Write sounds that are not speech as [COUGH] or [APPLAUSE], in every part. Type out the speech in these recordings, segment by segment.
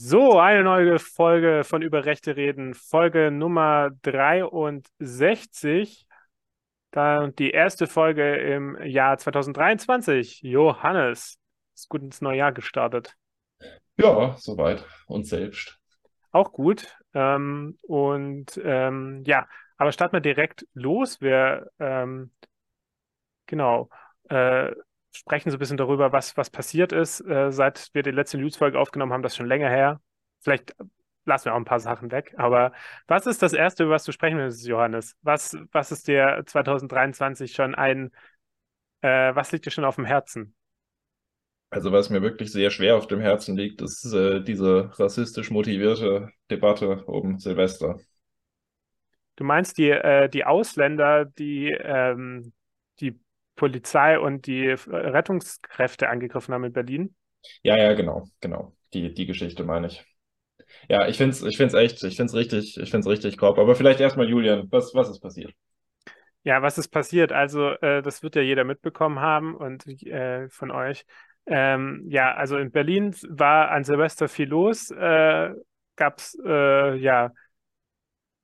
So, eine neue Folge von Über Rechte reden, Folge Nummer 63. Dann die erste Folge im Jahr 2023. Johannes, ist gut ins neue Jahr gestartet. Ja, soweit. Und selbst. Auch gut. Ähm, und ähm, ja, aber starten wir direkt los. Wir, ähm, genau, äh, sprechen so ein bisschen darüber, was, was passiert ist, äh, seit wir die letzte News-Folge aufgenommen haben. Das ist schon länger her. Vielleicht lassen wir auch ein paar Sachen weg. Aber was ist das Erste, über was du sprechen willst, Johannes? Was, was ist dir 2023 schon ein, äh, was liegt dir schon auf dem Herzen? Also was mir wirklich sehr schwer auf dem Herzen liegt, ist äh, diese rassistisch motivierte Debatte um Silvester. Du meinst die, äh, die Ausländer, die ähm, die Polizei und die Rettungskräfte angegriffen haben in Berlin? Ja, ja, genau, genau. Die, die Geschichte meine ich. Ja, ich finde es ich find's echt, ich finde es richtig, ich finde es richtig grob. Aber vielleicht erstmal, Julian, was, was ist passiert? Ja, was ist passiert? Also, äh, das wird ja jeder mitbekommen haben und äh, von euch. Ähm, ja, also in Berlin war an Silvester viel los. Äh, Gab es äh, ja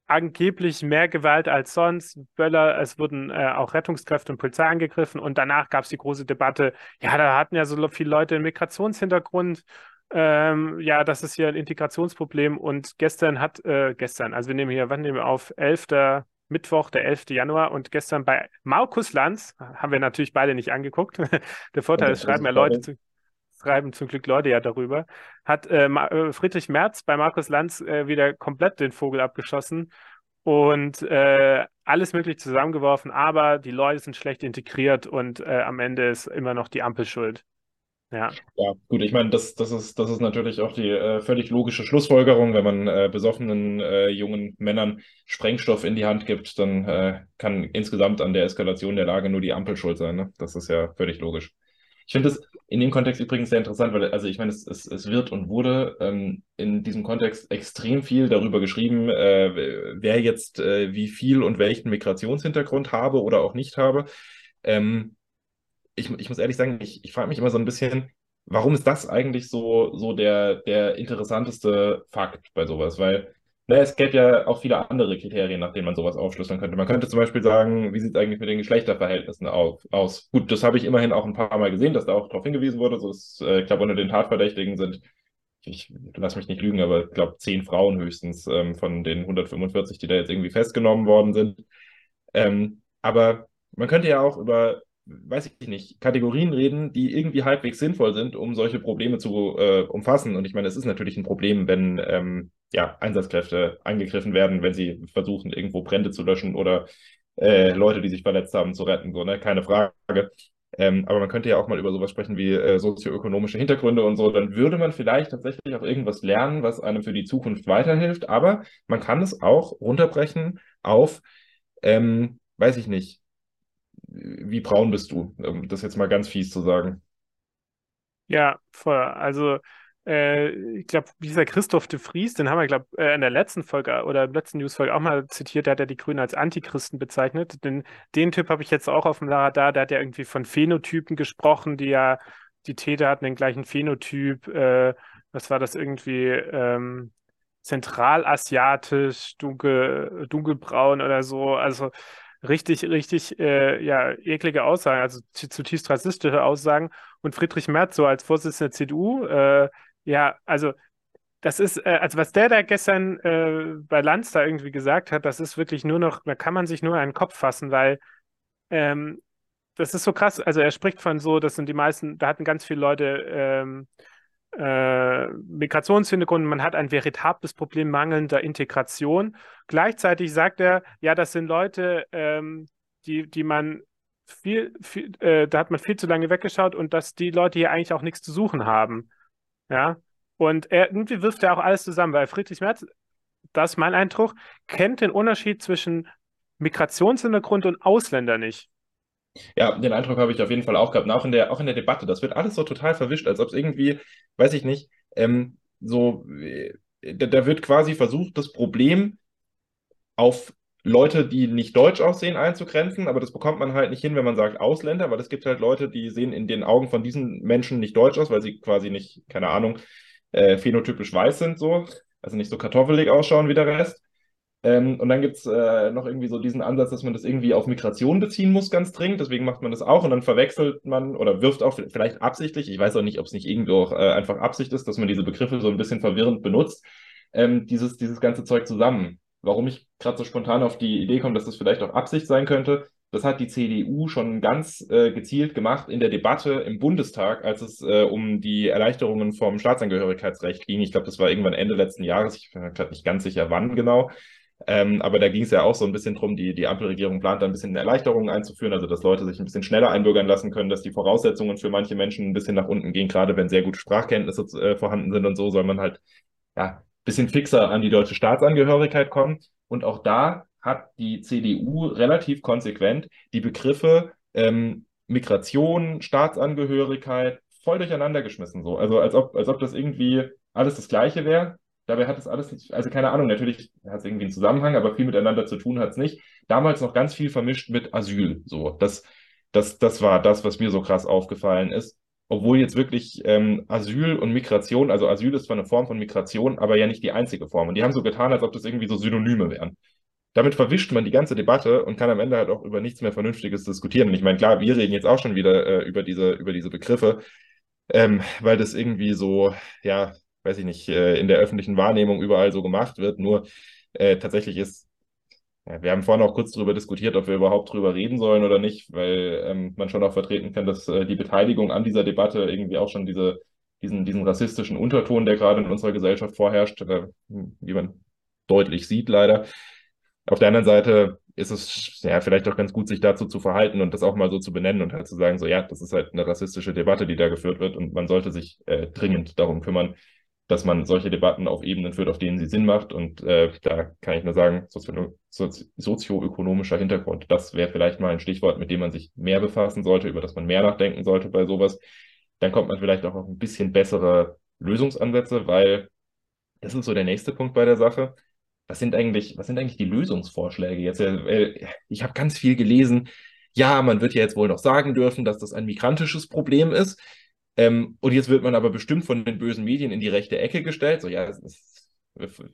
angeblich mehr Gewalt als sonst. Böller, es wurden äh, auch Rettungskräfte und Polizei angegriffen und danach gab es die große Debatte, ja, da hatten ja so viele Leute einen Migrationshintergrund. Ähm, ja, das ist hier ein Integrationsproblem und gestern hat, äh, gestern, also wir nehmen hier, wann nehmen wir auf? 11. Mittwoch, der 11. Januar und gestern bei Markus Lanz, haben wir natürlich beide nicht angeguckt. [LAUGHS] der Vorteil ist, schreiben ja Leute zu, schreiben zum Glück Leute ja darüber, hat äh, äh, Friedrich Merz bei Markus Lanz äh, wieder komplett den Vogel abgeschossen und äh, alles möglich zusammengeworfen, aber die Leute sind schlecht integriert und äh, am Ende ist immer noch die Ampel schuld. Ja. ja, gut, ich meine, das, das, ist, das ist natürlich auch die äh, völlig logische Schlussfolgerung. Wenn man äh, besoffenen äh, jungen Männern Sprengstoff in die Hand gibt, dann äh, kann insgesamt an der Eskalation der Lage nur die Ampel schuld sein. Ne? Das ist ja völlig logisch. Ich finde das in dem Kontext übrigens sehr interessant, weil, also ich meine, es, es, es wird und wurde ähm, in diesem Kontext extrem viel darüber geschrieben, äh, wer jetzt äh, wie viel und welchen Migrationshintergrund habe oder auch nicht habe. Ähm, ich, ich muss ehrlich sagen, ich, ich frage mich immer so ein bisschen, warum ist das eigentlich so, so der, der interessanteste Fakt bei sowas? Weil na, es gäbe ja auch viele andere Kriterien, nach denen man sowas aufschlüsseln könnte. Man könnte zum Beispiel sagen, wie sieht es eigentlich mit den Geschlechterverhältnissen auf, aus? Gut, das habe ich immerhin auch ein paar Mal gesehen, dass da auch darauf hingewiesen wurde. So ist, äh, ich glaube, unter den Tatverdächtigen sind, ich lass mich nicht lügen, aber ich glaube, zehn Frauen höchstens ähm, von den 145, die da jetzt irgendwie festgenommen worden sind. Ähm, aber man könnte ja auch über weiß ich nicht, Kategorien reden, die irgendwie halbwegs sinnvoll sind, um solche Probleme zu äh, umfassen. Und ich meine, es ist natürlich ein Problem, wenn ähm, ja, Einsatzkräfte angegriffen werden, wenn sie versuchen, irgendwo Brände zu löschen oder äh, Leute, die sich verletzt haben, zu retten. So, ne? Keine Frage. Ähm, aber man könnte ja auch mal über sowas sprechen wie äh, sozioökonomische Hintergründe und so. Dann würde man vielleicht tatsächlich auch irgendwas lernen, was einem für die Zukunft weiterhilft. Aber man kann es auch runterbrechen auf, ähm, weiß ich nicht, wie braun bist du? Um das jetzt mal ganz fies zu sagen. Ja, voll. Also, äh, ich glaube, dieser Christoph de Vries, den haben wir, glaube äh, in der letzten Folge oder letzten Newsfolge auch mal zitiert, der hat ja die Grünen als Antichristen bezeichnet. Den, den Typ habe ich jetzt auch auf dem Radar, der hat ja irgendwie von Phänotypen gesprochen, die ja, die Täter hatten den gleichen Phänotyp. Äh, was war das irgendwie? Ähm, zentralasiatisch, dunkel, dunkelbraun oder so. Also richtig, richtig, äh, ja, eklige Aussagen, also zutiefst rassistische Aussagen. Und Friedrich Merz so als Vorsitzender der CDU, äh, ja, also das ist, äh, also was der da gestern äh, bei Lanz da irgendwie gesagt hat, das ist wirklich nur noch, da kann man sich nur einen Kopf fassen, weil ähm, das ist so krass. Also er spricht von so, das sind die meisten, da hatten ganz viele Leute ähm, äh, Migrationshintergrund, man hat ein veritables Problem mangelnder Integration. Gleichzeitig sagt er, ja, das sind Leute, ähm, die, die man viel, viel äh, da hat man viel zu lange weggeschaut und dass die Leute hier eigentlich auch nichts zu suchen haben. Ja. Und er irgendwie wirft er auch alles zusammen, weil Friedrich Merz, das ist mein Eindruck, kennt den Unterschied zwischen Migrationshintergrund und Ausländer nicht. Ja, den Eindruck habe ich auf jeden Fall auch gehabt. Und auch in der, auch in der Debatte, das wird alles so total verwischt, als ob es irgendwie, weiß ich nicht, ähm, so, äh, da, da wird quasi versucht, das Problem auf Leute, die nicht deutsch aussehen, einzugrenzen, aber das bekommt man halt nicht hin, wenn man sagt Ausländer, weil es gibt halt Leute, die sehen in den Augen von diesen Menschen nicht deutsch aus, weil sie quasi nicht, keine Ahnung, äh, phänotypisch weiß sind, so, also nicht so kartoffelig ausschauen wie der Rest. Ähm, und dann gibt es äh, noch irgendwie so diesen Ansatz, dass man das irgendwie auf Migration beziehen muss, ganz dringend. Deswegen macht man das auch und dann verwechselt man oder wirft auch vielleicht absichtlich, ich weiß auch nicht, ob es nicht irgendwo auch äh, einfach Absicht ist, dass man diese Begriffe so ein bisschen verwirrend benutzt, ähm, dieses, dieses ganze Zeug zusammen. Warum ich gerade so spontan auf die Idee komme, dass das vielleicht auch Absicht sein könnte, das hat die CDU schon ganz äh, gezielt gemacht in der Debatte im Bundestag, als es äh, um die Erleichterungen vom Staatsangehörigkeitsrecht ging. Ich glaube, das war irgendwann Ende letzten Jahres. Ich bin gerade nicht ganz sicher, wann genau. Ähm, aber da ging es ja auch so ein bisschen drum, die, die Ampelregierung plant da ein bisschen Erleichterungen einzuführen, also dass Leute sich ein bisschen schneller einbürgern lassen können, dass die Voraussetzungen für manche Menschen ein bisschen nach unten gehen, gerade wenn sehr gute Sprachkenntnisse äh, vorhanden sind und so, soll man halt ja ein bisschen fixer an die deutsche Staatsangehörigkeit kommen. Und auch da hat die CDU relativ konsequent die Begriffe ähm, Migration, Staatsangehörigkeit voll durcheinander geschmissen. So. Also als ob, als ob das irgendwie alles das Gleiche wäre. Dabei hat es alles, also keine Ahnung, natürlich hat es irgendwie einen Zusammenhang, aber viel miteinander zu tun hat es nicht. Damals noch ganz viel vermischt mit Asyl. So, das, das, das war das, was mir so krass aufgefallen ist. Obwohl jetzt wirklich ähm, Asyl und Migration, also Asyl ist zwar eine Form von Migration, aber ja nicht die einzige Form. Und die haben so getan, als ob das irgendwie so Synonyme wären. Damit verwischt man die ganze Debatte und kann am Ende halt auch über nichts mehr Vernünftiges diskutieren. Und ich meine, klar, wir reden jetzt auch schon wieder äh, über diese, über diese Begriffe, ähm, weil das irgendwie so, ja, weiß ich nicht, äh, in der öffentlichen Wahrnehmung überall so gemacht wird. Nur äh, tatsächlich ist, ja, wir haben vorhin auch kurz darüber diskutiert, ob wir überhaupt drüber reden sollen oder nicht, weil ähm, man schon auch vertreten kann, dass äh, die Beteiligung an dieser Debatte irgendwie auch schon diese, diesen, diesen rassistischen Unterton, der gerade in unserer Gesellschaft vorherrscht, äh, wie man deutlich sieht leider. Auf der anderen Seite ist es ja vielleicht auch ganz gut, sich dazu zu verhalten und das auch mal so zu benennen und halt zu sagen, so ja, das ist halt eine rassistische Debatte, die da geführt wird und man sollte sich äh, dringend darum kümmern, dass man solche Debatten auf Ebenen führt, auf denen sie Sinn macht. Und äh, da kann ich nur sagen, sozio sozioökonomischer Hintergrund, das wäre vielleicht mal ein Stichwort, mit dem man sich mehr befassen sollte, über das man mehr nachdenken sollte bei sowas. Dann kommt man vielleicht auch auf ein bisschen bessere Lösungsansätze, weil das ist so der nächste Punkt bei der Sache. Was sind eigentlich, was sind eigentlich die Lösungsvorschläge jetzt? Äh, ich habe ganz viel gelesen. Ja, man wird ja jetzt wohl noch sagen dürfen, dass das ein migrantisches Problem ist. Ähm, und jetzt wird man aber bestimmt von den bösen Medien in die rechte Ecke gestellt. So, ja, das, das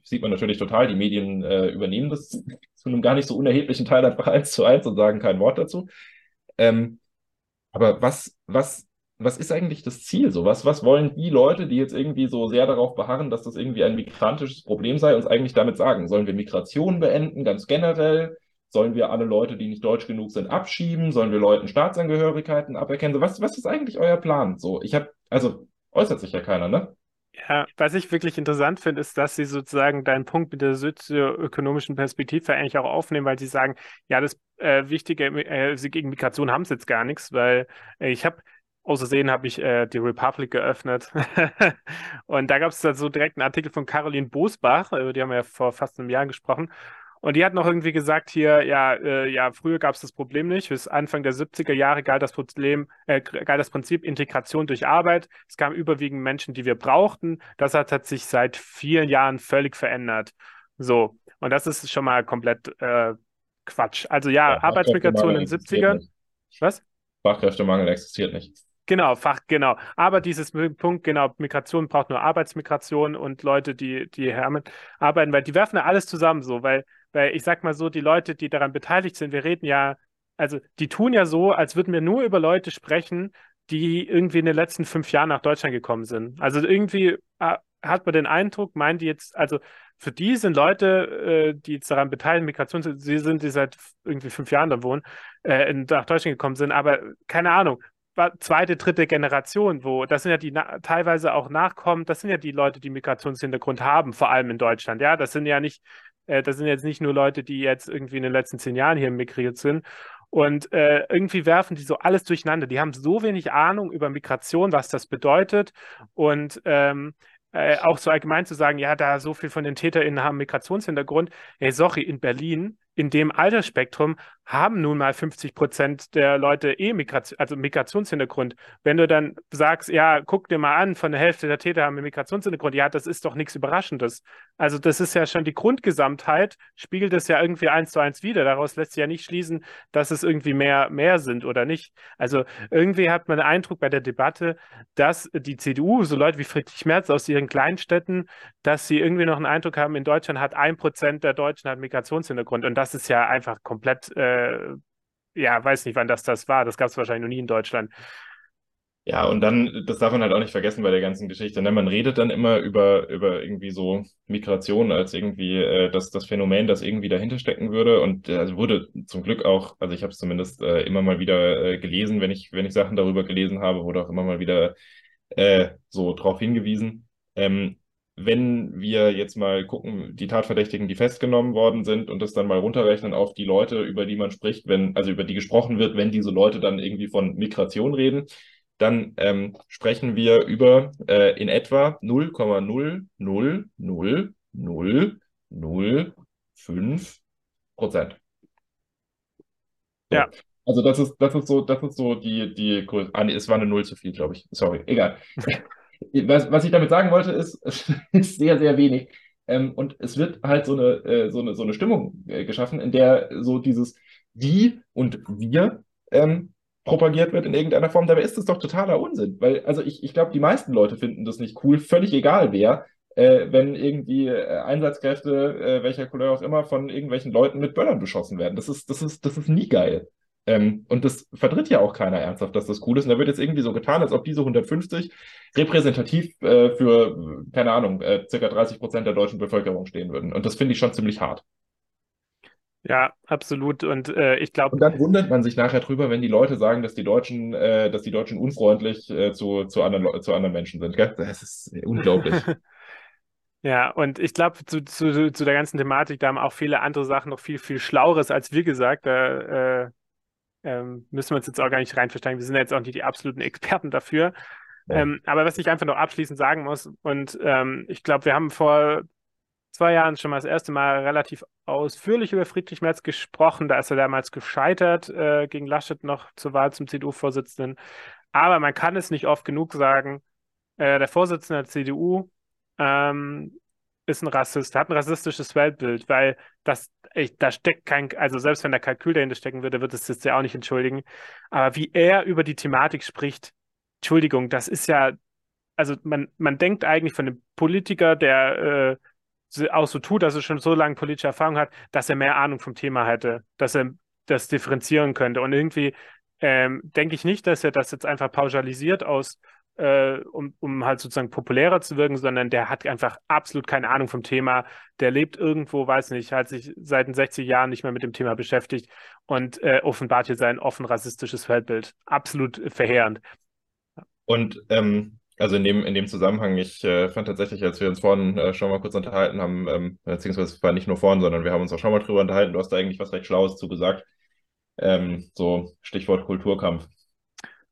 sieht man natürlich total. Die Medien äh, übernehmen das [LAUGHS] zu einem gar nicht so unerheblichen Teil einfach eins zu eins und sagen kein Wort dazu. Ähm, aber was, was, was ist eigentlich das Ziel? So, was, was wollen die Leute, die jetzt irgendwie so sehr darauf beharren, dass das irgendwie ein migrantisches Problem sei, uns eigentlich damit sagen? Sollen wir Migration beenden, ganz generell? Sollen wir alle Leute, die nicht deutsch genug sind, abschieben? Sollen wir Leuten Staatsangehörigkeiten aberkennen? Was, was ist eigentlich euer Plan? So, ich habe, also äußert sich ja keiner, ne? Ja, was ich wirklich interessant finde, ist, dass sie sozusagen deinen Punkt mit der sozioökonomischen Perspektive eigentlich auch aufnehmen, weil sie sagen, ja, das äh, Wichtige, äh, sie gegen Migration haben sie jetzt gar nichts, weil äh, ich habe Außersehen habe ich äh, die Republic geöffnet. [LAUGHS] und da gab es dann so direkt einen Artikel von Caroline Bosbach, über die haben wir ja vor fast einem Jahr gesprochen. Und die hat noch irgendwie gesagt hier, ja, äh, ja, früher gab es das Problem nicht. Bis Anfang der 70er Jahre galt das Problem, äh, galt das Prinzip Integration durch Arbeit. Es kamen überwiegend Menschen, die wir brauchten. Das hat, hat sich seit vielen Jahren völlig verändert. So, und das ist schon mal komplett äh, Quatsch. Also ja, ja Arbeitsmigration in den 70ern. Was? Fachkräftemangel existiert nicht. Genau, Fach, genau. Aber dieses Punkt, genau, Migration braucht nur Arbeitsmigration und Leute, die, die arbeiten, weil die werfen ja alles zusammen so, weil, weil ich sag mal so, die Leute, die daran beteiligt sind, wir reden ja, also die tun ja so, als würden wir nur über Leute sprechen, die irgendwie in den letzten fünf Jahren nach Deutschland gekommen sind. Also irgendwie äh, hat man den Eindruck, meinen die jetzt, also für die sind Leute, äh, die jetzt daran beteiligt, Migration, sie sind, die seit irgendwie fünf Jahren da wohnen, äh, nach Deutschland gekommen sind, aber keine Ahnung, zweite, dritte Generation, wo das sind ja die teilweise auch Nachkommen, das sind ja die Leute, die Migrationshintergrund haben, vor allem in Deutschland. Ja, das sind ja nicht, äh, das sind jetzt nicht nur Leute, die jetzt irgendwie in den letzten zehn Jahren hier migriert sind. Und äh, irgendwie werfen die so alles durcheinander. Die haben so wenig Ahnung über Migration, was das bedeutet. Und ähm, äh, auch so allgemein zu sagen, ja, da so viel von den TäterInnen haben Migrationshintergrund. Hey, sorry, in Berlin in dem Altersspektrum haben nun mal 50 Prozent der Leute eh Migration, also Migrationshintergrund. Wenn du dann sagst, ja, guck dir mal an, von der Hälfte der Täter haben Migrationshintergrund, ja, das ist doch nichts Überraschendes. Also das ist ja schon die Grundgesamtheit, spiegelt es ja irgendwie eins zu eins wieder. Daraus lässt sich ja nicht schließen, dass es irgendwie mehr, mehr sind oder nicht. Also irgendwie hat man den Eindruck bei der Debatte, dass die CDU, so Leute wie Friedrich Merz aus ihren Kleinstädten, dass sie irgendwie noch einen Eindruck haben, in Deutschland hat ein Prozent der Deutschen hat Migrationshintergrund. Und das ist ja einfach komplett, äh, ja, weiß nicht, wann das das war. Das gab es wahrscheinlich noch nie in Deutschland. Ja, und dann, das darf man halt auch nicht vergessen bei der ganzen Geschichte. Ne? Man redet dann immer über, über irgendwie so Migration als irgendwie äh, das, das Phänomen, das irgendwie dahinter stecken würde. Und äh, also wurde zum Glück auch, also ich habe es zumindest äh, immer mal wieder äh, gelesen, wenn ich, wenn ich Sachen darüber gelesen habe, wurde auch immer mal wieder äh, so drauf hingewiesen. Ähm, wenn wir jetzt mal gucken, die Tatverdächtigen, die festgenommen worden sind und das dann mal runterrechnen auf die Leute, über die man spricht, wenn, also über die gesprochen wird, wenn diese Leute dann irgendwie von Migration reden, dann ähm, sprechen wir über äh, in etwa 0,0000005 Prozent. So. Ja. Also das ist, das ist so, das ist so die, die. Ah, nee, es war eine Null zu viel, glaube ich. Sorry, egal. [LAUGHS] was, was ich damit sagen wollte, ist, [LAUGHS] es ist sehr, sehr wenig. Ähm, und es wird halt so eine, äh, so eine, so eine Stimmung äh, geschaffen, in der so dieses Die und Wir ähm, propagiert wird in irgendeiner Form. Dabei ist das doch totaler Unsinn. Weil, also ich, ich glaube, die meisten Leute finden das nicht cool, völlig egal wer, äh, wenn irgendwie äh, Einsatzkräfte, äh, welcher Couleur auch immer, von irgendwelchen Leuten mit Böllern beschossen werden. Das ist, das ist, das ist nie geil. Ähm, und das vertritt ja auch keiner ernsthaft, dass das cool ist. Und da wird jetzt irgendwie so getan, als ob diese 150 repräsentativ äh, für, keine Ahnung, äh, circa 30 Prozent der deutschen Bevölkerung stehen würden. Und das finde ich schon ziemlich hart. Ja, absolut. Und äh, ich glaube. Und dann wundert man sich nachher drüber, wenn die Leute sagen, dass die Deutschen, äh, dass die Deutschen unfreundlich äh, zu, zu, anderen, zu anderen Menschen sind. Gell? Das ist unglaublich. [LAUGHS] [LAUGHS] Ja, und ich glaube, zu, zu, zu der ganzen Thematik, da haben auch viele andere Sachen noch viel, viel Schlaueres als wir gesagt. Da äh, ähm, müssen wir uns jetzt auch gar nicht rein verstehen. Wir sind ja jetzt auch nicht die absoluten Experten dafür. Ja. Ähm, aber was ich einfach noch abschließend sagen muss, und ähm, ich glaube, wir haben vor zwei Jahren schon mal das erste Mal relativ ausführlich über Friedrich Merz gesprochen. Da ist er damals gescheitert äh, gegen Laschet noch zur Wahl zum CDU-Vorsitzenden. Aber man kann es nicht oft genug sagen. Äh, der Vorsitzende der CDU ähm, ist ein Rassist, hat ein rassistisches Weltbild, weil das, ich, da steckt kein, also selbst wenn der Kalkül dahinter stecken würde, wird es jetzt ja auch nicht entschuldigen. Aber wie er über die Thematik spricht, Entschuldigung, das ist ja, also man, man denkt eigentlich von einem Politiker, der äh, auch so tut, dass er schon so lange politische Erfahrung hat, dass er mehr Ahnung vom Thema hätte, dass er das differenzieren könnte. Und irgendwie ähm, denke ich nicht, dass er das jetzt einfach pauschalisiert aus äh, um, um halt sozusagen populärer zu wirken, sondern der hat einfach absolut keine Ahnung vom Thema. Der lebt irgendwo, weiß nicht, hat sich seit den 60 Jahren nicht mehr mit dem Thema beschäftigt und äh, offenbart hier sein offen rassistisches Weltbild. Absolut verheerend. Und ähm, also in dem, in dem Zusammenhang, ich äh, fand tatsächlich, als wir uns vorhin äh, schon mal kurz unterhalten haben, ähm, beziehungsweise es war nicht nur vorhin, sondern wir haben uns auch schon mal drüber unterhalten, du hast da eigentlich was recht Schlaues zugesagt. Ähm, so Stichwort Kulturkampf.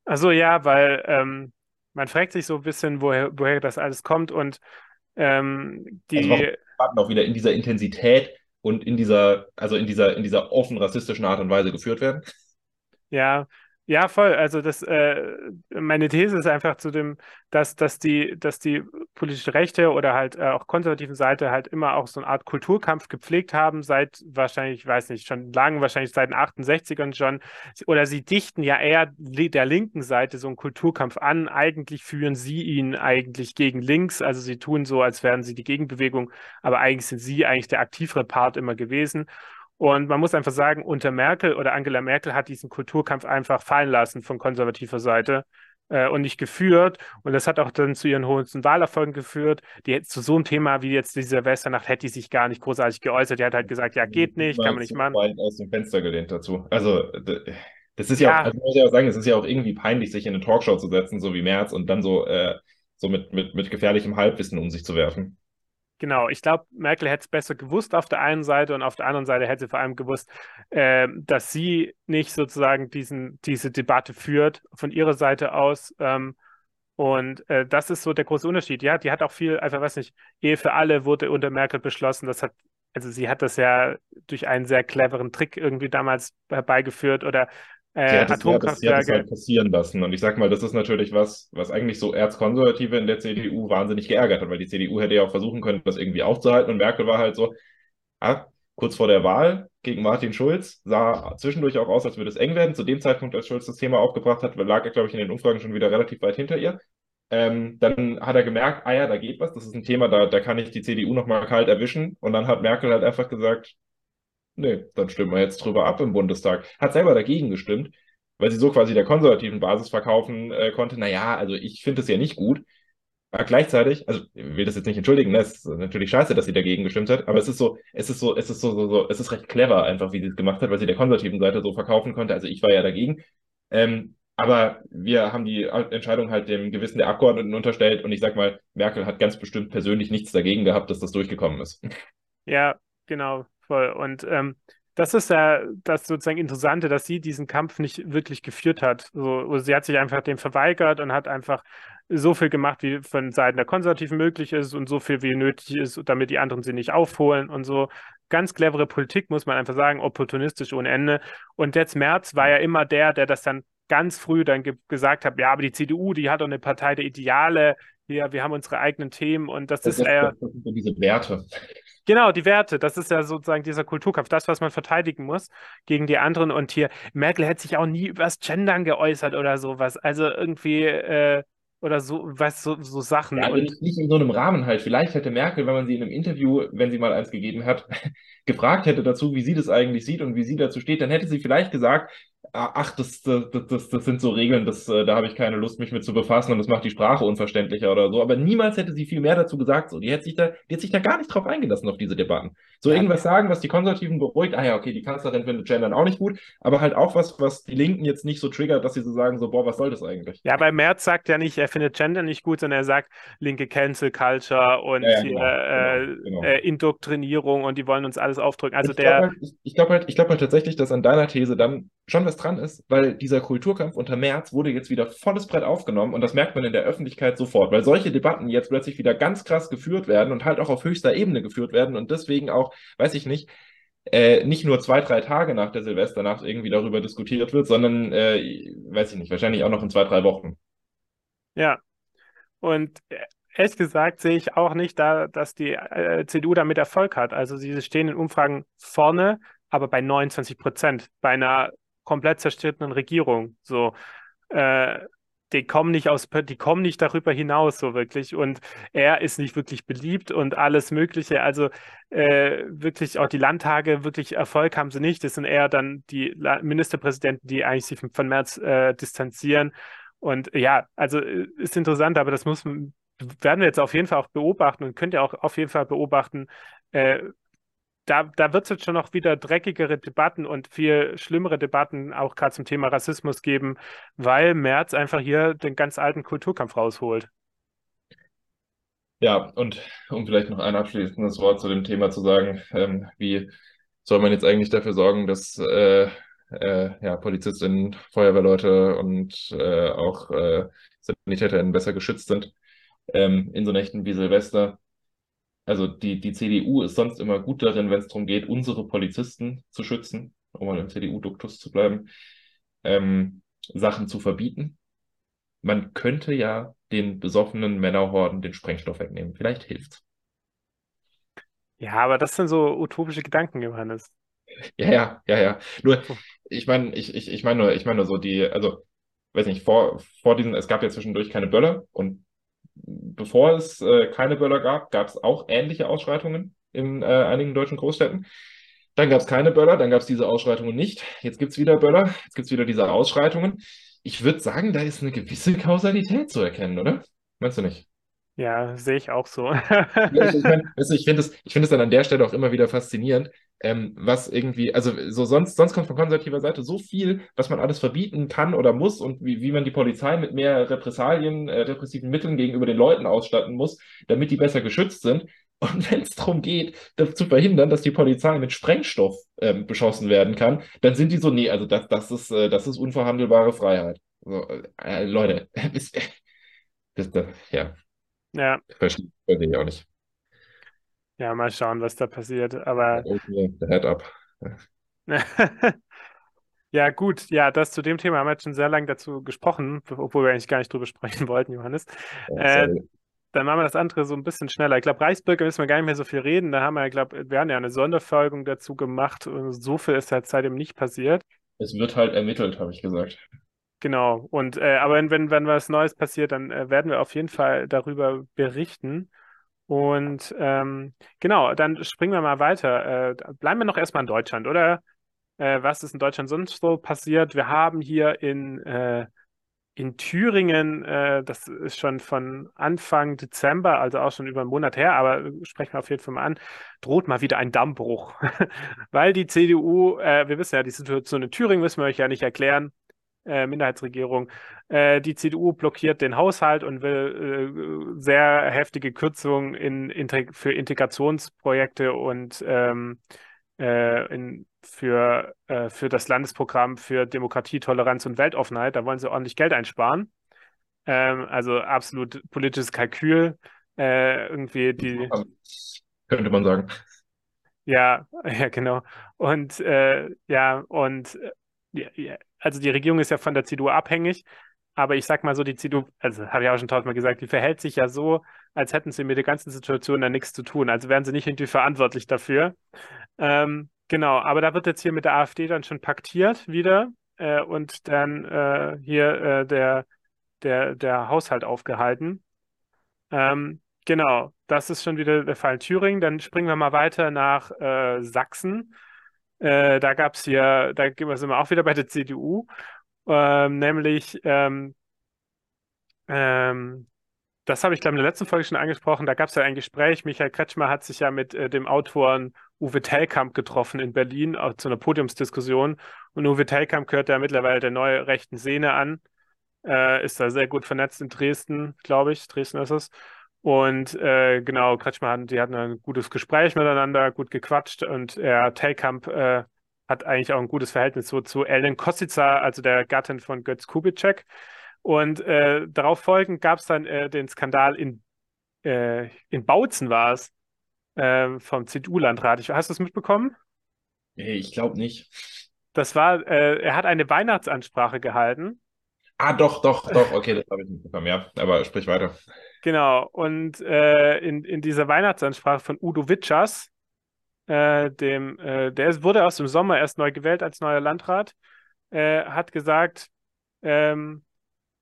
Also ja, weil ähm, man fragt sich so ein bisschen, woher, woher das alles kommt und ähm, die. Also Debatten auch wieder in dieser Intensität und in dieser, also in dieser, in dieser offen rassistischen Art und Weise geführt werden. Ja, ja, voll. Also das, äh, meine These ist einfach zu dem, dass, dass die, dass die politische Rechte oder halt äh, auch konservativen Seite halt immer auch so eine Art Kulturkampf gepflegt haben, seit wahrscheinlich, ich weiß nicht, schon lange, wahrscheinlich seit den 68ern schon. Oder sie dichten ja eher der linken Seite so einen Kulturkampf an. Eigentlich führen sie ihn eigentlich gegen links. Also sie tun so, als wären sie die Gegenbewegung, aber eigentlich sind sie eigentlich der aktivere Part immer gewesen. Und man muss einfach sagen, unter Merkel oder Angela Merkel hat diesen Kulturkampf einfach fallen lassen von konservativer Seite äh, und nicht geführt. Und das hat auch dann zu ihren hohen Wahlerfolgen geführt. Die zu so einem Thema wie jetzt diese Silvesternacht hätte die sich gar nicht großartig geäußert. Die hat halt gesagt, ja, geht nicht, kann man nicht machen. aus dem Fenster gelehnt dazu. Also das ist ja, ja. Auch, also muss ich auch sagen, es ist ja auch irgendwie peinlich, sich in eine Talkshow zu setzen, so wie Merz, und dann so, äh, so mit, mit, mit gefährlichem Halbwissen um sich zu werfen. Genau, ich glaube, Merkel hätte es besser gewusst auf der einen Seite und auf der anderen Seite hätte sie vor allem gewusst, äh, dass sie nicht sozusagen diesen, diese Debatte führt von ihrer Seite aus. Ähm, und äh, das ist so der große Unterschied. Ja, die hat auch viel, einfach weiß nicht, Ehe für alle wurde unter Merkel beschlossen. Das hat also sie hat das ja durch einen sehr cleveren Trick irgendwie damals herbeigeführt oder äh, hat es Atomkraftwerke. halt passieren lassen. Und ich sag mal, das ist natürlich was, was eigentlich so Erzkonservative in der CDU wahnsinnig geärgert hat, weil die CDU hätte ja auch versuchen können, das irgendwie aufzuhalten. Und Merkel war halt so, ah, kurz vor der Wahl gegen Martin Schulz, sah zwischendurch auch aus, als würde es eng werden. Zu dem Zeitpunkt, als Schulz das Thema aufgebracht hat, lag er, glaube ich, in den Umfragen schon wieder relativ weit hinter ihr. Ähm, dann hat er gemerkt, ah ja, da geht was, das ist ein Thema, da, da kann ich die CDU nochmal kalt erwischen. Und dann hat Merkel halt einfach gesagt, nee, dann stimmen wir jetzt drüber ab im Bundestag. Hat selber dagegen gestimmt, weil sie so quasi der konservativen Basis verkaufen äh, konnte. Naja, also ich finde es ja nicht gut. Aber gleichzeitig, also ich will das jetzt nicht entschuldigen, ne? es ist natürlich scheiße, dass sie dagegen gestimmt hat, aber es ist so, es ist so, es ist so, so, so es ist recht clever einfach, wie sie es gemacht hat, weil sie der konservativen Seite so verkaufen konnte. Also ich war ja dagegen. Ähm, aber wir haben die Entscheidung halt dem Gewissen der Abgeordneten unterstellt und ich sag mal, Merkel hat ganz bestimmt persönlich nichts dagegen gehabt, dass das durchgekommen ist. Ja, genau, voll. Und ähm, das ist ja das sozusagen Interessante, dass sie diesen Kampf nicht wirklich geführt hat. So, sie hat sich einfach dem verweigert und hat einfach so viel gemacht, wie von Seiten der Konservativen möglich ist und so viel, wie nötig ist, damit die anderen sie nicht aufholen und so. Ganz clevere Politik, muss man einfach sagen, opportunistisch ohne Ende. Und jetzt Merz war ja immer der, der das dann ganz früh dann ge gesagt hat, ja, aber die CDU, die hat doch eine Partei der Ideale, hier, wir haben unsere eigenen Themen und das, Das, ist sind so diese Werte. Genau, die Werte, das ist ja sozusagen dieser Kulturkampf, das, was man verteidigen muss gegen die anderen. Und hier, Merkel hätte sich auch nie übers Gendern geäußert oder sowas. Also irgendwie, äh, oder so, du, so, so Sachen. Ja, also Und nicht, nicht in so einem Rahmen halt. Vielleicht hätte Merkel, wenn man sie in einem Interview, wenn sie mal eins gegeben hat, gefragt hätte dazu, wie sie das eigentlich sieht und wie sie dazu steht, dann hätte sie vielleicht gesagt, ah, ach, das, das, das, das sind so Regeln, das, äh, da habe ich keine Lust, mich mit zu befassen und das macht die Sprache unverständlicher oder so. Aber niemals hätte sie viel mehr dazu gesagt. So, die hätte sich da, die hätte sich da gar nicht drauf eingelassen auf diese Debatten. So ja, irgendwas sagen, was die Konservativen beruhigt. Ah ja, okay, die Kanzlerin findet Gendern auch nicht gut, aber halt auch was, was die Linken jetzt nicht so triggert, dass sie so sagen, so, boah, was soll das eigentlich? Ja, bei Merz sagt ja nicht, er findet Gender nicht gut, sondern er sagt linke Cancel Culture und Ja, ja, genau, äh, genau, genau. äh, Indoktrinierung und die wollen uns alles aufdrücken. Also Ich glaube der, halt, ich, ich glaube halt, ich glaube halt tatsächlich, dass an deiner These dann schon was dran ist, weil dieser Kulturkampf unter Merz wurde jetzt wieder volles Brett aufgenommen und das merkt man in der Öffentlichkeit sofort, weil solche Debatten jetzt plötzlich wieder ganz krass geführt werden und halt auch auf höchster Ebene geführt werden und deswegen auch, weiß ich nicht, äh, nicht nur zwei, drei Tage nach der Silvesternacht irgendwie darüber diskutiert wird, sondern, äh, weiß ich nicht, wahrscheinlich auch noch in zwei, drei Wochen. ja, und äh, ehrlich gesagt sehe ich auch nicht da, dass die äh, CDU damit Erfolg hat. Also sie stehen in Umfragen vorne, aber bei 29 Prozent, bei einer komplett zerstrittenen Regierung. So, äh, die kommen nicht aus, die kommen nicht darüber hinaus, so wirklich. Und er ist nicht wirklich beliebt und alles Mögliche. Also äh, wirklich auch die Landtage, wirklich Erfolg haben sie nicht. Das sind eher dann die Ministerpräsidenten, die eigentlich sich von, Merz äh, distanzieren. Und ja, also äh, ist interessant, aber das muss, werden wir jetzt auf jeden Fall auch beobachten und könnt ihr auch auf jeden Fall beobachten. Äh, da, da wird es jetzt schon noch wieder dreckigere Debatten und viel schlimmere Debatten auch gerade zum Thema Rassismus geben, weil Merz einfach hier den ganz alten Kulturkampf rausholt. Ja, und um vielleicht noch ein abschließendes Wort zu dem Thema zu sagen, ähm, wie soll man jetzt eigentlich dafür sorgen, dass äh, äh, ja, Polizistinnen, Feuerwehrleute und äh, auch äh, SanitäterInnen besser geschützt sind ähm, in so Nächten wie Silvester? Also die, die CDU ist sonst immer gut darin, wenn es darum geht, unsere Polizisten zu schützen, um mal im CDU-Duktus zu bleiben, ähm, Sachen zu verbieten. Man könnte ja den besoffenen Männerhorden den Sprengstoff wegnehmen. Vielleicht hilft's. Ja, aber das sind so utopische Gedanken, Johannes. [LAUGHS] Ja, ja, ja, ja. Nur, So. ich meine, ich, ich, ich meine nur, ich meine nur so die, also, weiß nicht, vor, vor diesen, es gab ja zwischendurch keine Böller und bevor es äh, keine Böller gab, gab es auch ähnliche Ausschreitungen in äh, einigen deutschen Großstädten. Dann gab es keine Böller, dann gab es diese Ausschreitungen nicht. Jetzt gibt es wieder Böller, jetzt gibt es wieder diese Ausschreitungen. Ich würde sagen, da ist eine gewisse Kausalität zu erkennen, oder? Meinst du nicht? Ja, sehe ich auch so. Ich, ich [LAUGHS] mein, ich finde es, ich finde es dann an der Stelle auch immer wieder faszinierend, ähm, was irgendwie, also so sonst, sonst kommt von konservativer Seite so viel, was man alles verbieten kann oder muss und wie, wie man die Polizei mit mehr Repressalien, äh, repressiven Mitteln gegenüber den Leuten ausstatten muss, damit die besser geschützt sind. Und [LAUGHS] wenn es darum geht, das zu verhindern, dass die Polizei mit Sprengstoff ähm, beschossen werden kann, dann sind die so, nee, also das, das ist, äh, das ist unverhandelbare Freiheit. So, äh, Leute, [LAUGHS] das, das, ja, Ja, verstehe verstehe ich auch nicht. Ja, mal schauen, was da passiert. Aber Head up. [LAUGHS] ja, gut, ja, das zu dem Thema haben wir jetzt schon sehr lange dazu gesprochen, obwohl wir eigentlich gar nicht drüber sprechen [LAUGHS] wollten, Johannes. Äh, dann machen wir das andere so ein bisschen schneller. Ich glaube, Reichsbürger müssen wir gar nicht mehr so viel reden. Da haben wir, ich glaube, wir haben ja eine Sonderfolgung dazu gemacht. Und so viel ist ja seitdem nicht passiert. Es wird halt ermittelt, habe ich gesagt. Genau. Und äh, aber wenn, wenn, wenn was Neues passiert, dann äh, werden wir auf jeden Fall darüber berichten. Und ähm, genau, dann springen wir mal weiter. Äh, bleiben wir noch erstmal in Deutschland, oder? Äh, was ist in Deutschland sonst so passiert? Wir haben hier in äh, in Thüringen, äh, das ist schon von Anfang Dezember, also auch schon über einen Monat her, aber sprechen wir auf jeden Fall mal an, droht mal wieder ein Dammbruch. [LAUGHS] Weil die CDU, äh, wir wissen ja, die Situation in Thüringen müssen wir euch ja nicht erklären, äh, Minderheitsregierung, äh, die CDU blockiert den Haushalt und will äh, sehr heftige Kürzungen in, in, für Integrationsprojekte und ähm, äh, in, für, für das Landesprogramm für Demokratie, Toleranz und Weltoffenheit. Da wollen sie ordentlich Geld einsparen. Ähm, also absolut politisches Kalkül. Irgendwie die. Könnte man sagen. Ja, [LAUGHS] ja, genau. Und ja, und ja, also die Regierung ist ja von der CDU abhängig, aber ich sag mal so, die CDU, also habe ich auch schon tausendmal gesagt, die verhält sich ja so, als hätten sie mit der ganzen Situation da nichts zu tun. Also wären sie nicht irgendwie verantwortlich dafür. Ähm, genau, aber da wird jetzt hier mit der AfD dann schon paktiert wieder äh, und dann äh, hier äh, der, der, der Haushalt aufgehalten. Ähm, genau, das ist schon wieder der Fall in Thüringen. Dann springen wir mal weiter nach äh, Sachsen. Äh, da gab es hier, da sind wir auch wieder bei der CDU, ähm, nämlich ähm, ähm, das habe ich, glaube in der letzten Folge schon angesprochen. Da gab es ja ein Gespräch. Michael Kretschmer hat sich ja mit äh, dem Autoren Uwe Tellkamp getroffen in Berlin auch zu einer Podiumsdiskussion. Und Uwe Tellkamp gehört ja mittlerweile der neue rechten Szene an. Äh, ist da sehr gut vernetzt in Dresden, glaube ich. Dresden ist es. Und äh, genau, Kretschmer hatten, die hatten ein gutes Gespräch miteinander, gut gequatscht. Und er, Tellkamp, äh, hat eigentlich auch ein gutes Verhältnis so zu Ellen Kosica, also der Gattin von Götz Kubitschek. Und äh, darauf folgend gab es dann äh, den Skandal in, äh, in Bautzen war es, äh, vom CDU-Landrat. Hast du es mitbekommen? Nee, ich glaube nicht. Das war, äh, er hat eine Weihnachtsansprache gehalten. Ah, doch, doch, doch, okay, das habe ich mitbekommen, ja. Aber sprich weiter. Genau, und äh, in, in dieser Weihnachtsansprache von Udo Witschers, dem, der wurde aus dem Sommer erst neu gewählt als neuer Landrat, hat gesagt, ähm,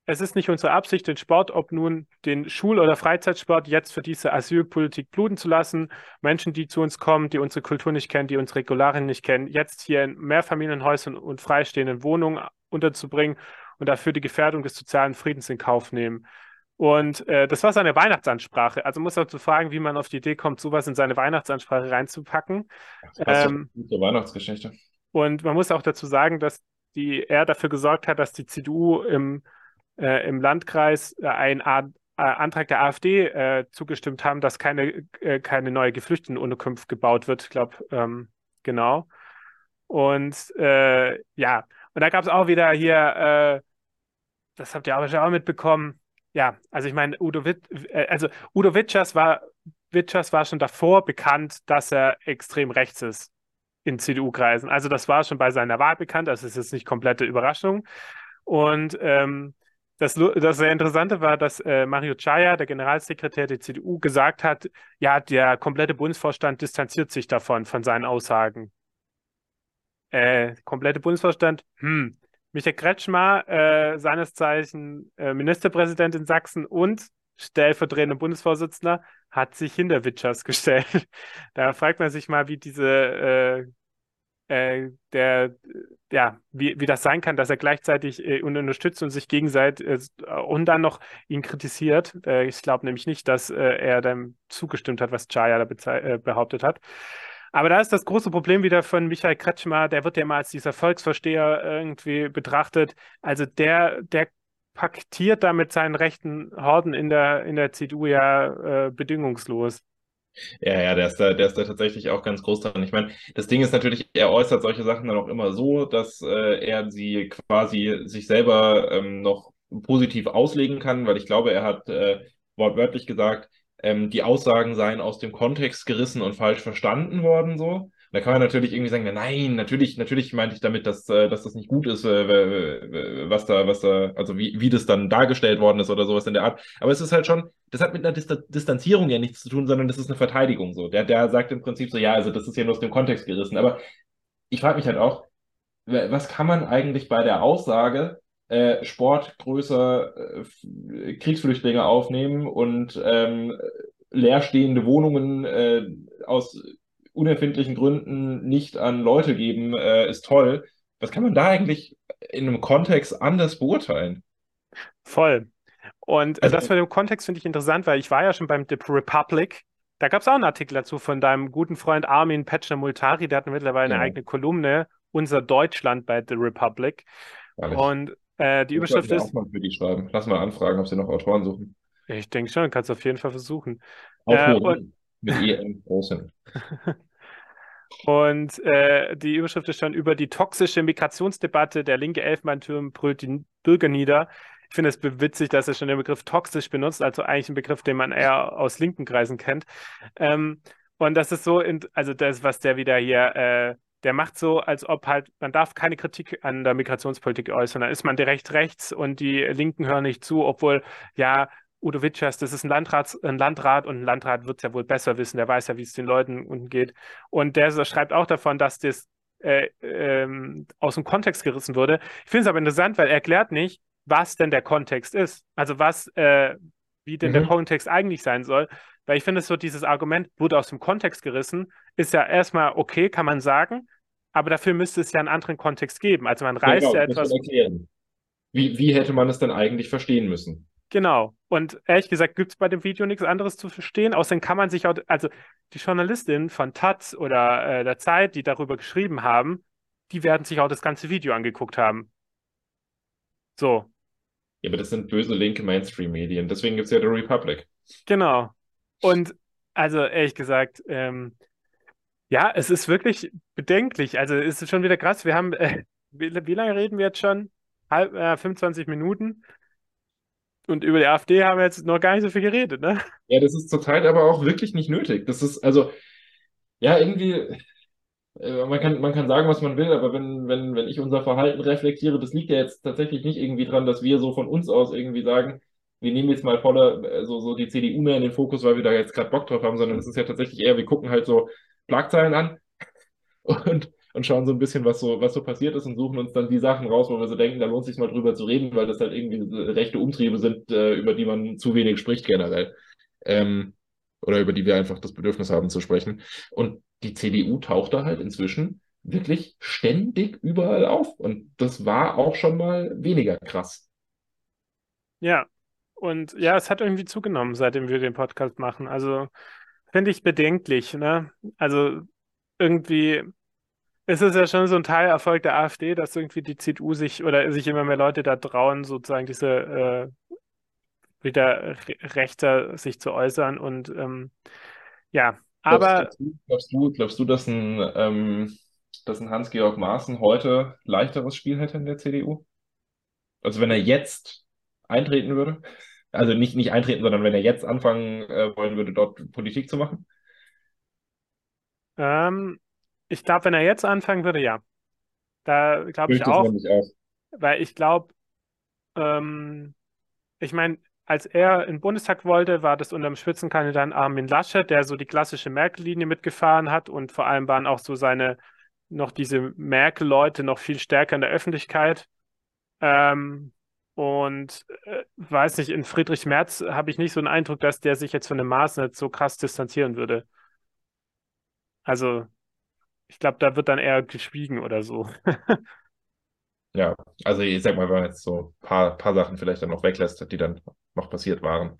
es ist nicht unsere Absicht, den Sport, ob nun den Schul- oder Freizeitsport, jetzt für diese Asylpolitik bluten zu lassen. Menschen, die zu uns kommen, die unsere Kultur nicht kennen, die unsere Regularien nicht kennen, jetzt hier in Mehrfamilienhäusern und freistehenden Wohnungen unterzubringen und dafür die Gefährdung des sozialen Friedens in Kauf nehmen. Und äh, das war seine Weihnachtsansprache. Also muss man zu fragen, wie man auf die Idee kommt, sowas in seine Weihnachtsansprache reinzupacken. Das ähm, zur Weihnachtsgeschichte. Und man muss auch dazu sagen, dass die, er dafür gesorgt hat, dass die CDU im äh, im Landkreis äh, ein A äh, Antrag der AfD äh, zugestimmt haben, dass keine, äh, keine neue Geflüchtetenunterkunft gebaut wird. Ich glaube, ähm, genau. Und ja, und da gab es auch wieder hier, das habt ihr auch mitbekommen. Ja, also ich meine, Udo, Witt, also Udo Witschers war, Witschers war schon davor bekannt, dass er extrem rechts ist in CDU-Kreisen. Also das war schon bei seiner Wahl bekannt, das ist jetzt nicht komplette Überraschung. Und ähm, das, das sehr Interessante war, dass äh, Mario Chaya, der Generalsekretär der CDU, gesagt hat, ja, der komplette Bundesvorstand distanziert sich davon, von seinen Aussagen. Äh, komplette Bundesvorstand, hm. Michael Kretschmer, äh, seines Zeichen äh, Ministerpräsident in Sachsen und stellvertretender Bundesvorsitzender, hat sich hinter Witschers gestellt. [LAUGHS] da fragt man sich mal, wie diese äh, äh, der, ja, wie, wie das sein kann, dass er gleichzeitig äh, unterstützt und sich gegenseitig äh, und dann noch ihn kritisiert. Ich glaube nämlich nicht, dass er dem zugestimmt hat, was Chaya da behauptet hat. Aber da ist das große Problem wieder von Michael Kretschmer, der wird ja mal als dieser Volksversteher irgendwie betrachtet. Also der, der paktiert da mit seinen rechten Horden in der, in der CDU ja bedingungslos. Ja, ja, der ist da, der ist da tatsächlich auch ganz groß dran. Ich meine, das Ding ist natürlich, er äußert solche Sachen dann auch immer so, dass äh, er sie quasi sich selber ähm, noch positiv auslegen kann, weil ich glaube, er hat äh, wortwörtlich gesagt, ähm, die Aussagen seien aus dem Kontext gerissen und falsch verstanden worden, so. Da kann man natürlich irgendwie sagen, nein, natürlich, natürlich meinte ich damit, dass, äh, dass das nicht gut ist, äh, was da, was da, also wie, wie das dann dargestellt worden ist oder sowas in der Art. Aber es ist halt schon, das hat mit einer Distanzierung ja nichts zu tun, sondern das ist eine Verteidigung so. Der, der sagt im Prinzip so, ja, also das ist ja nur aus dem Kontext gerissen. Aber ich frage mich halt auch, was kann man eigentlich bei der Aussage, äh, Sport größer äh, Kriegsflüchtlinge aufnehmen und ähm, leerstehende Wohnungen äh, aus unerfindlichen Gründen nicht an Leute geben, äh, ist toll. Was kann man da eigentlich in einem Kontext anders beurteilen? Voll. Und also, das mit dem Kontext finde ich interessant, weil ich war ja schon beim The Republic. Da gab es auch einen Artikel dazu von deinem guten Freund Armin Petschner-Multari, der hat mittlerweile ja. eine eigene Kolumne, Unser Deutschland bei The Republic. Ehrlich. Und äh, die ich Überschrift ist. mal für die schreiben. Lass mal anfragen, ob sie noch Autoren suchen. Ich denke schon, kannst du auf jeden Fall versuchen. Äh, und... mit EM großen. [LAUGHS] Und äh, die Überschrift ist schon über die toxische Migrationsdebatte. Der linke Elfenbeinturm brüllt die Bürger nieder. Ich finde es witzig, dass er schon den Begriff toxisch benutzt, also eigentlich ein Begriff, den man eher aus linken Kreisen kennt. Ähm, und das ist so, in, also das, was der wieder hier, äh, der macht so, als ob halt, man darf keine Kritik an der Migrationspolitik äußern. Da ist man direkt rechts und die Linken hören nicht zu, obwohl, ja, Udo Witschers, das ist ein, Landrat, ein Landrat und ein Landrat wird es ja wohl besser wissen, der weiß ja, wie es den Leuten unten geht. Und der schreibt auch davon, dass das äh, ähm, aus dem Kontext gerissen wurde. Ich finde es aber interessant, weil er erklärt nicht, was denn der Kontext ist. Also was, äh, wie denn mhm. der Kontext eigentlich sein soll. Weil ich finde, so dieses Argument wurde aus dem Kontext gerissen, ist ja erstmal okay, kann man sagen, aber dafür müsste es ja einen anderen Kontext geben. Also man reißt genau, ja etwas. Erklären. Wie, wie hätte man es denn eigentlich verstehen müssen? Genau. Und ehrlich gesagt gibt es bei dem Video nichts anderes zu verstehen. Außerdem kann man sich auch, also die Journalistinnen von Taz oder äh, der Zeit, die darüber geschrieben haben, die werden sich auch das ganze Video angeguckt haben. So. Ja, aber das sind böse linke Mainstream-Medien. Deswegen gibt es ja The Republic. Genau. Und also ehrlich gesagt, ähm, ja, es ist wirklich bedenklich. Also es ist schon wieder krass. Wir haben, äh, [LAUGHS] wie, wie, lange reden wir jetzt schon? Halb, äh, 25 Minuten. Und über die AfD haben wir jetzt noch gar nicht so viel geredet, ne? Ja, das ist zurzeit aber auch wirklich nicht nötig. Das ist, also, ja, irgendwie, äh, man kann, man kann sagen, was man will, aber wenn, wenn, wenn ich unser Verhalten reflektiere, das liegt ja jetzt tatsächlich nicht irgendwie dran, dass wir so von uns aus irgendwie sagen, wir nehmen jetzt mal voller, äh, so, so die CDU mehr in den Fokus, weil wir da jetzt gerade Bock drauf haben, sondern es ist ja tatsächlich eher, wir gucken halt so Schlagzeilen an [LAUGHS] und und schauen so ein bisschen, was so, was so passiert ist und suchen uns dann die Sachen raus, wo wir so denken, da lohnt es sich mal drüber zu reden, weil das halt irgendwie rechte Umtriebe sind, äh, über die man zu wenig spricht generell. Ähm, oder über die wir einfach das Bedürfnis haben zu sprechen. Und die CDU taucht da halt inzwischen wirklich ständig überall auf. Und das war auch schon mal weniger krass. Ja, und ja, es hat irgendwie zugenommen, seitdem wir den Podcast machen. Also finde ich bedenklich, ne? Also irgendwie es ist ja schon so ein Teilerfolg der AfD, dass irgendwie die CDU sich oder sich immer mehr Leute da trauen, sozusagen diese äh, wieder rechter sich zu äußern. Und ähm, ja, aber. Glaubst, glaubst, du, glaubst du, dass ein, ähm, dass ein Hans-Georg Maaßen heute leichteres Spiel hätte in der CDU? Also wenn er jetzt eintreten würde? Also nicht, nicht eintreten, sondern wenn er jetzt anfangen äh, wollen würde, dort Politik zu machen? Ähm, ich glaube, wenn er jetzt anfangen würde, ja. Da glaube ich auch. Weil ich glaube, ähm, ich meine, als er in den Bundestag wollte, war das unter dem Spitzenkandidaten Armin Laschet, der so die klassische Merkel-Linie mitgefahren hat und vor allem waren auch so seine, noch diese Merkel-Leute noch viel stärker in der Öffentlichkeit. Ähm, und äh, weiß nicht, in Friedrich Merz habe ich nicht so einen Eindruck, dass der sich jetzt von dem Maß nicht so krass distanzieren würde. Also ich glaube, da wird dann eher geschwiegen oder so. [LAUGHS] ja, also ich sag mal, wenn man jetzt so ein paar, paar Sachen vielleicht dann noch weglässt, die dann noch passiert waren.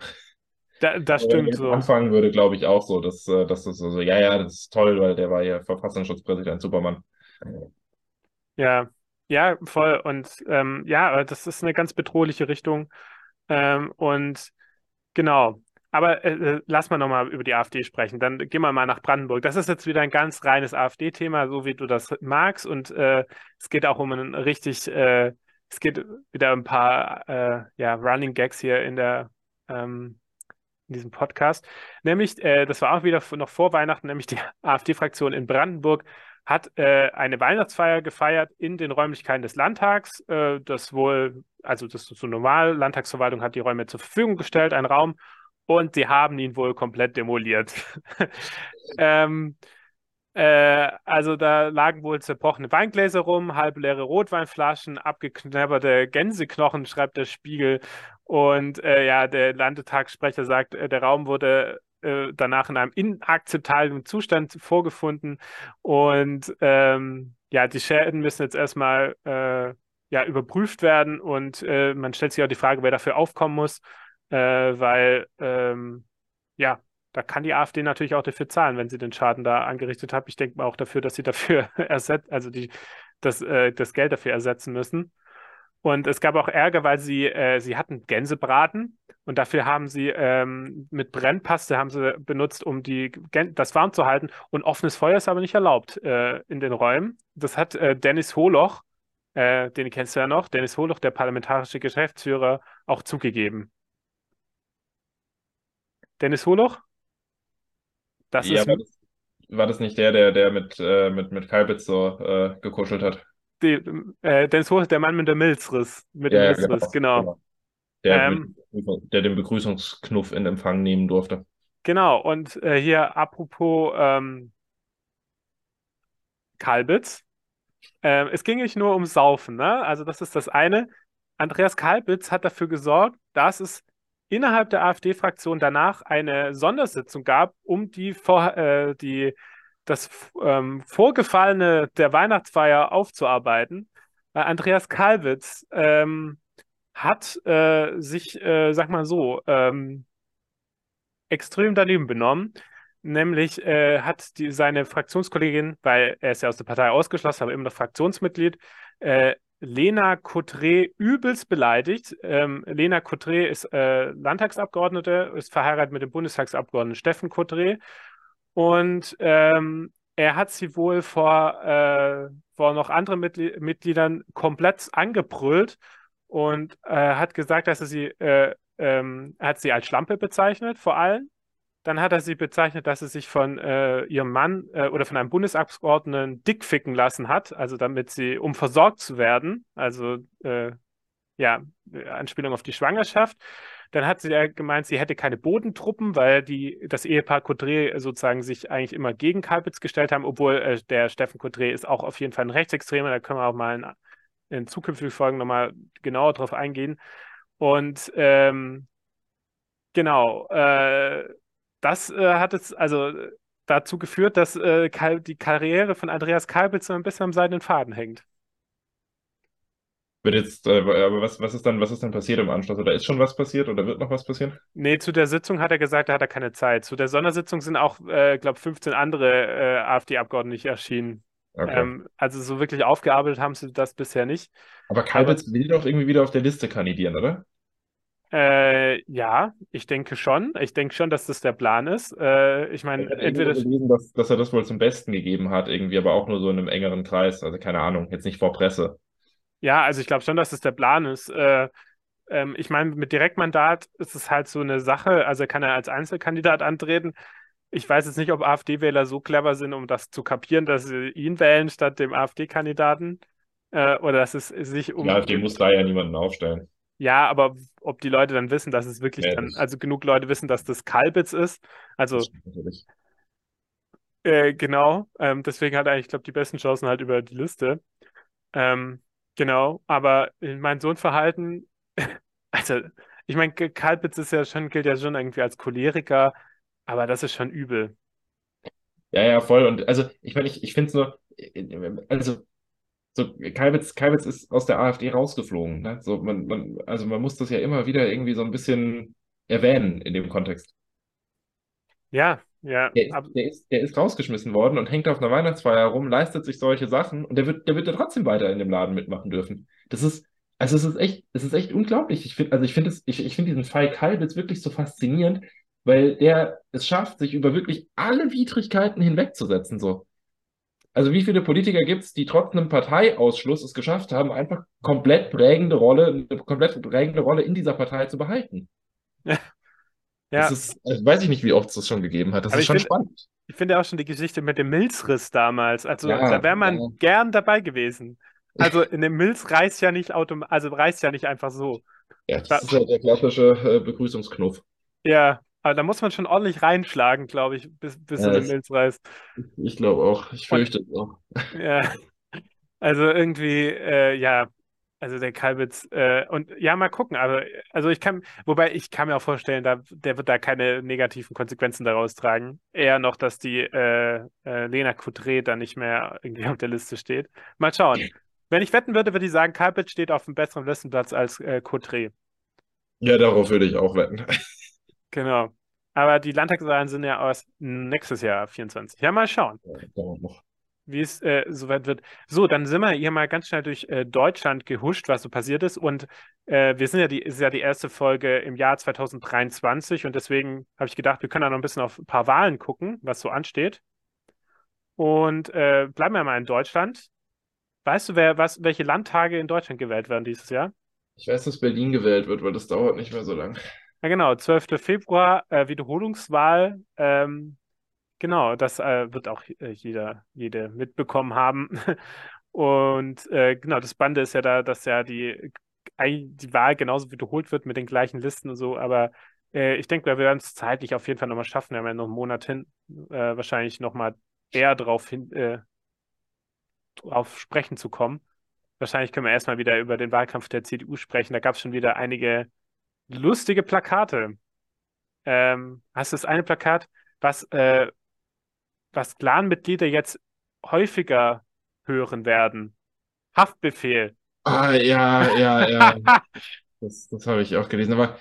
Da, das Aber stimmt so. Anfangen würde, glaube ich, auch so, dass, äh, dass das so, ja, ja, das ist toll, weil der war ja Verfassungsschutzpräsident, Supermann. Ja, ja, voll. Und ähm, ja, das ist eine ganz bedrohliche Richtung. Ähm, und genau, aber äh, äh lass mal nochmal über die AfD sprechen. Dann gehen wir mal nach Brandenburg. Das ist jetzt wieder ein ganz reines AfD-Thema, so wie du das magst. Und äh, es geht auch um ein richtig, äh, es geht wieder ein paar äh, ja, Running Gags hier in der, ähm, in diesem Podcast. Nämlich, äh, das war auch wieder noch vor Weihnachten, nämlich die [LAUGHS] AfD-Fraktion in Brandenburg hat äh, eine Weihnachtsfeier gefeiert in den Räumlichkeiten des Landtags. Äh, das wohl, also das ist so normal, Landtagsverwaltung hat die Räume zur Verfügung gestellt, einen Raum, und sie haben ihn wohl komplett demoliert. [LAUGHS] ähm, äh, also da lagen wohl zerbrochene Weingläser rum, halbleere Rotweinflaschen, abgeknabberte Gänseknochen, schreibt der Spiegel. Und äh, ja, der Landtagssprecher sagt, äh, der Raum wurde äh, danach in einem inakzeptablen Zustand vorgefunden. Und ähm, ja, die Schäden müssen jetzt erstmal äh, ja, überprüft werden. Und äh, man stellt sich auch die Frage, wer dafür aufkommen muss, weil ähm, ja, da kann die AfD natürlich auch dafür zahlen, wenn sie den Schaden da angerichtet hat. Ich denke mal auch dafür, dass sie dafür [LAUGHS] ersetzt, also die, das, äh, das Geld dafür ersetzen müssen. Und es gab auch Ärger, weil sie, äh, sie hatten Gänsebraten und dafür haben sie ähm, mit Brennpaste haben sie benutzt, um die, das warm zu halten. Und offenes Feuer ist aber nicht erlaubt äh, in den Räumen. Das hat äh, Dennis Holoch, äh, den kennst du ja noch, Dennis Holoch, der parlamentarische Geschäftsführer, auch zugegeben. Dennis Holoch? Das Ja, ist war das, war das nicht der, der, der mit, äh, mit, mit Kalbitz so äh, gekuschelt hat? Die, äh, Dennis Holoch, der Mann mit der Milzriss, mit dem Ja, ja, Milzriss, genau, genau. Der, Ähm, der den Begrüßungsknuff in Empfang nehmen durfte. genau, und äh, hier apropos ähm, Kalbitz. Ähm, es ging nicht nur ums Saufen, ne? Also das ist das eine. Andreas Kalbitz hat dafür gesorgt, dass es innerhalb der AfD-Fraktion danach eine Sondersitzung gab, um die, vor, äh, die das ähm, Vorgefallene der Weihnachtsfeier aufzuarbeiten. Weil Andreas Kalbitz ähm, hat äh, sich, äh, sag mal so, ähm, extrem daneben benommen. Nämlich äh, hat die, seine Fraktionskollegin, weil er ist ja aus der Partei ausgeschlossen, aber immer noch Fraktionsmitglied, äh, Lena Cotré übelst beleidigt. Ähm, Lena Cotré ist äh, Landtagsabgeordnete, ist verheiratet mit dem Bundestagsabgeordneten Steffen Cotré. Und ähm, er hat sie wohl vor, äh, vor noch anderen Mitgl Mitgliedern komplett angebrüllt und äh, hat gesagt, dass er sie, äh, ähm, hat sie als Schlampe bezeichnet, vor allem. Dann hat er sie bezeichnet, dass sie sich von äh, ihrem Mann äh, oder von einem Bundestagsabgeordneten dickficken lassen hat, also damit sie, um versorgt zu werden, also äh, ja, Anspielung auf die Schwangerschaft. Dann hat sie ja gemeint, sie hätte keine Bodentruppen, weil die, das Ehepaar Coudray sozusagen sich eigentlich immer gegen Kalbitz gestellt haben, obwohl äh, der Steffen Coudray ist auch auf jeden Fall ein Rechtsextremer, da können wir auch mal in, in zukünftigen Folgen nochmal genauer drauf eingehen. Und ähm, genau, äh, das äh, hat es also dazu geführt, dass äh, die Karriere von Andreas Kalbitz so ein bisschen am seidenen Faden hängt. Wird jetzt, äh, aber was, was ist dann, was ist dann passiert im Anschluss? Oder ist schon was passiert oder wird noch was passieren? Nee, zu der Sitzung hat er gesagt, da hat er keine Zeit. Zu der Sondersitzung sind auch, äh, glaube 15 andere äh, AfD-Abgeordnete nicht erschienen. Okay. Ähm, also so wirklich aufgearbeitet haben sie das bisher nicht. Aber Kalbitz will doch irgendwie wieder auf der Liste kandidieren, oder? Äh, ja, ich denke schon. Ich denke schon, dass das der Plan ist. Äh, ich meine, entweder. gelesen, dass, dass er das wohl zum Besten gegeben hat, irgendwie, aber auch nur so in einem engeren Kreis. Also keine Ahnung, jetzt nicht vor Presse. Ja, also ich glaube schon, dass das der Plan ist. Äh, ähm, ich meine, mit Direktmandat ist es halt so eine Sache. Also kann er als Einzelkandidat antreten. Ich weiß jetzt nicht, ob AfD-Wähler so clever sind, um das zu kapieren, dass sie ihn wählen statt dem AfD-Kandidaten. Äh, oder dass es sich um. Die AfD muss da ja niemanden aufstellen. Ja, aber ob die Leute dann wissen, dass es wirklich Ja, dann, also genug Leute wissen, dass das Kalbitz ist. Also natürlich. Äh, genau, ähm, deswegen hat er eigentlich, glaube die besten Chancen halt über die Liste. Ähm, genau, aber in mein so ein Verhalten, [LAUGHS] also ich meine, Kalbitz ist ja schon, gilt ja schon irgendwie als Choleriker, aber das ist schon übel. Ja, ja, voll. Und also, ich meine, ich, ich finde es nur, also, so, Kalbitz, Kalbitz ist aus der AfD rausgeflogen. Ne? So, man, man, also man muss das ja immer wieder irgendwie so ein bisschen erwähnen in dem Kontext. Ja, ja, Der ist, der ist, der ist rausgeschmissen worden und hängt auf einer Weihnachtsfeier rum, leistet sich solche Sachen und der wird, der wird ja trotzdem weiter in dem Laden mitmachen dürfen. Das ist, also es ist echt, es ist echt unglaublich. Ich finde, also ich finde es, ich, ich finde diesen Fall Kalbitz wirklich so faszinierend, weil der es schafft, sich über wirklich alle Widrigkeiten hinwegzusetzen, so. Also wie viele Politiker gibt es, die trotz einem Parteiausschluss es geschafft haben, einfach komplett prägende Rolle, eine komplett prägende Rolle in dieser Partei zu behalten? Das [LAUGHS] Ja, ist, also weiß ich nicht, wie oft es das schon gegeben hat. Das aber ist schon finde, spannend. ich finde auch schon die Geschichte mit dem Milzriss damals. Also da Ja, wäre ja. man gern dabei gewesen. Also in dem Milz reißt ja nicht autom also reißt ja nicht einfach so. Ja, das Da, ist halt der klassische äh, Begrüßungsknuff. ja, aber da muss man schon ordentlich reinschlagen, glaube ich, bis, bis Ja, eine das, Milz reißt. ich glaube auch. Ich fürchte es auch. ja, also irgendwie, äh, ja, also der Kalbitz, äh, und ja, mal gucken, aber also ich kann, wobei ich kann mir auch vorstellen, da, der wird da keine negativen Konsequenzen daraus tragen. Eher noch, dass die äh, äh, Lena Coudray da nicht mehr irgendwie auf der Liste steht. Mal schauen. Wenn ich wetten würde, würde ich sagen, Kalbitz steht auf einem besseren Listenplatz als äh, Coudray. Ja, darauf würde ich auch wetten. Genau. Aber die Landtagswahlen sind ja aus nächstes Jahr 24. Ja, mal schauen. Ja, noch. Wie es äh, soweit wird. So, dann sind wir hier mal ganz schnell durch äh, Deutschland gehuscht, was so passiert ist. Und äh, wir sind ja die, ist ja die erste Folge im Jahr 2023 und deswegen habe ich gedacht, wir können da noch ein bisschen auf ein paar Wahlen gucken, was so ansteht. Und äh, bleiben wir mal in Deutschland. Weißt du, wer, was, welche Landtage in Deutschland gewählt werden dieses Jahr? Ich weiß, dass Berlin gewählt wird, weil das dauert nicht mehr so lang. Ja, genau, 12. Februar, äh, Wiederholungswahl. Ähm, Genau, das äh, wird auch äh, jeder, jede mitbekommen haben. [LAUGHS] Und äh, genau, das Spannende ist ja da, dass ja die, die Wahl genauso wiederholt wird mit den gleichen Listen und so. Aber äh, ich denke, wir werden es zeitlich auf jeden Fall nochmal schaffen. Wir haben ja noch einen Monat hin, äh, wahrscheinlich nochmal eher drauf hin, äh, drauf sprechen zu kommen. Wahrscheinlich können wir erstmal wieder über den Wahlkampf der CDU sprechen. Da gab es schon wieder einige lustige Plakate. Ähm, hast du das eine Plakat, was äh, was Clan-Mitglieder jetzt häufiger hören werden. Haftbefehl. Ah, ja, ja, ja. [LAUGHS] Das, das habe ich auch gelesen. Aber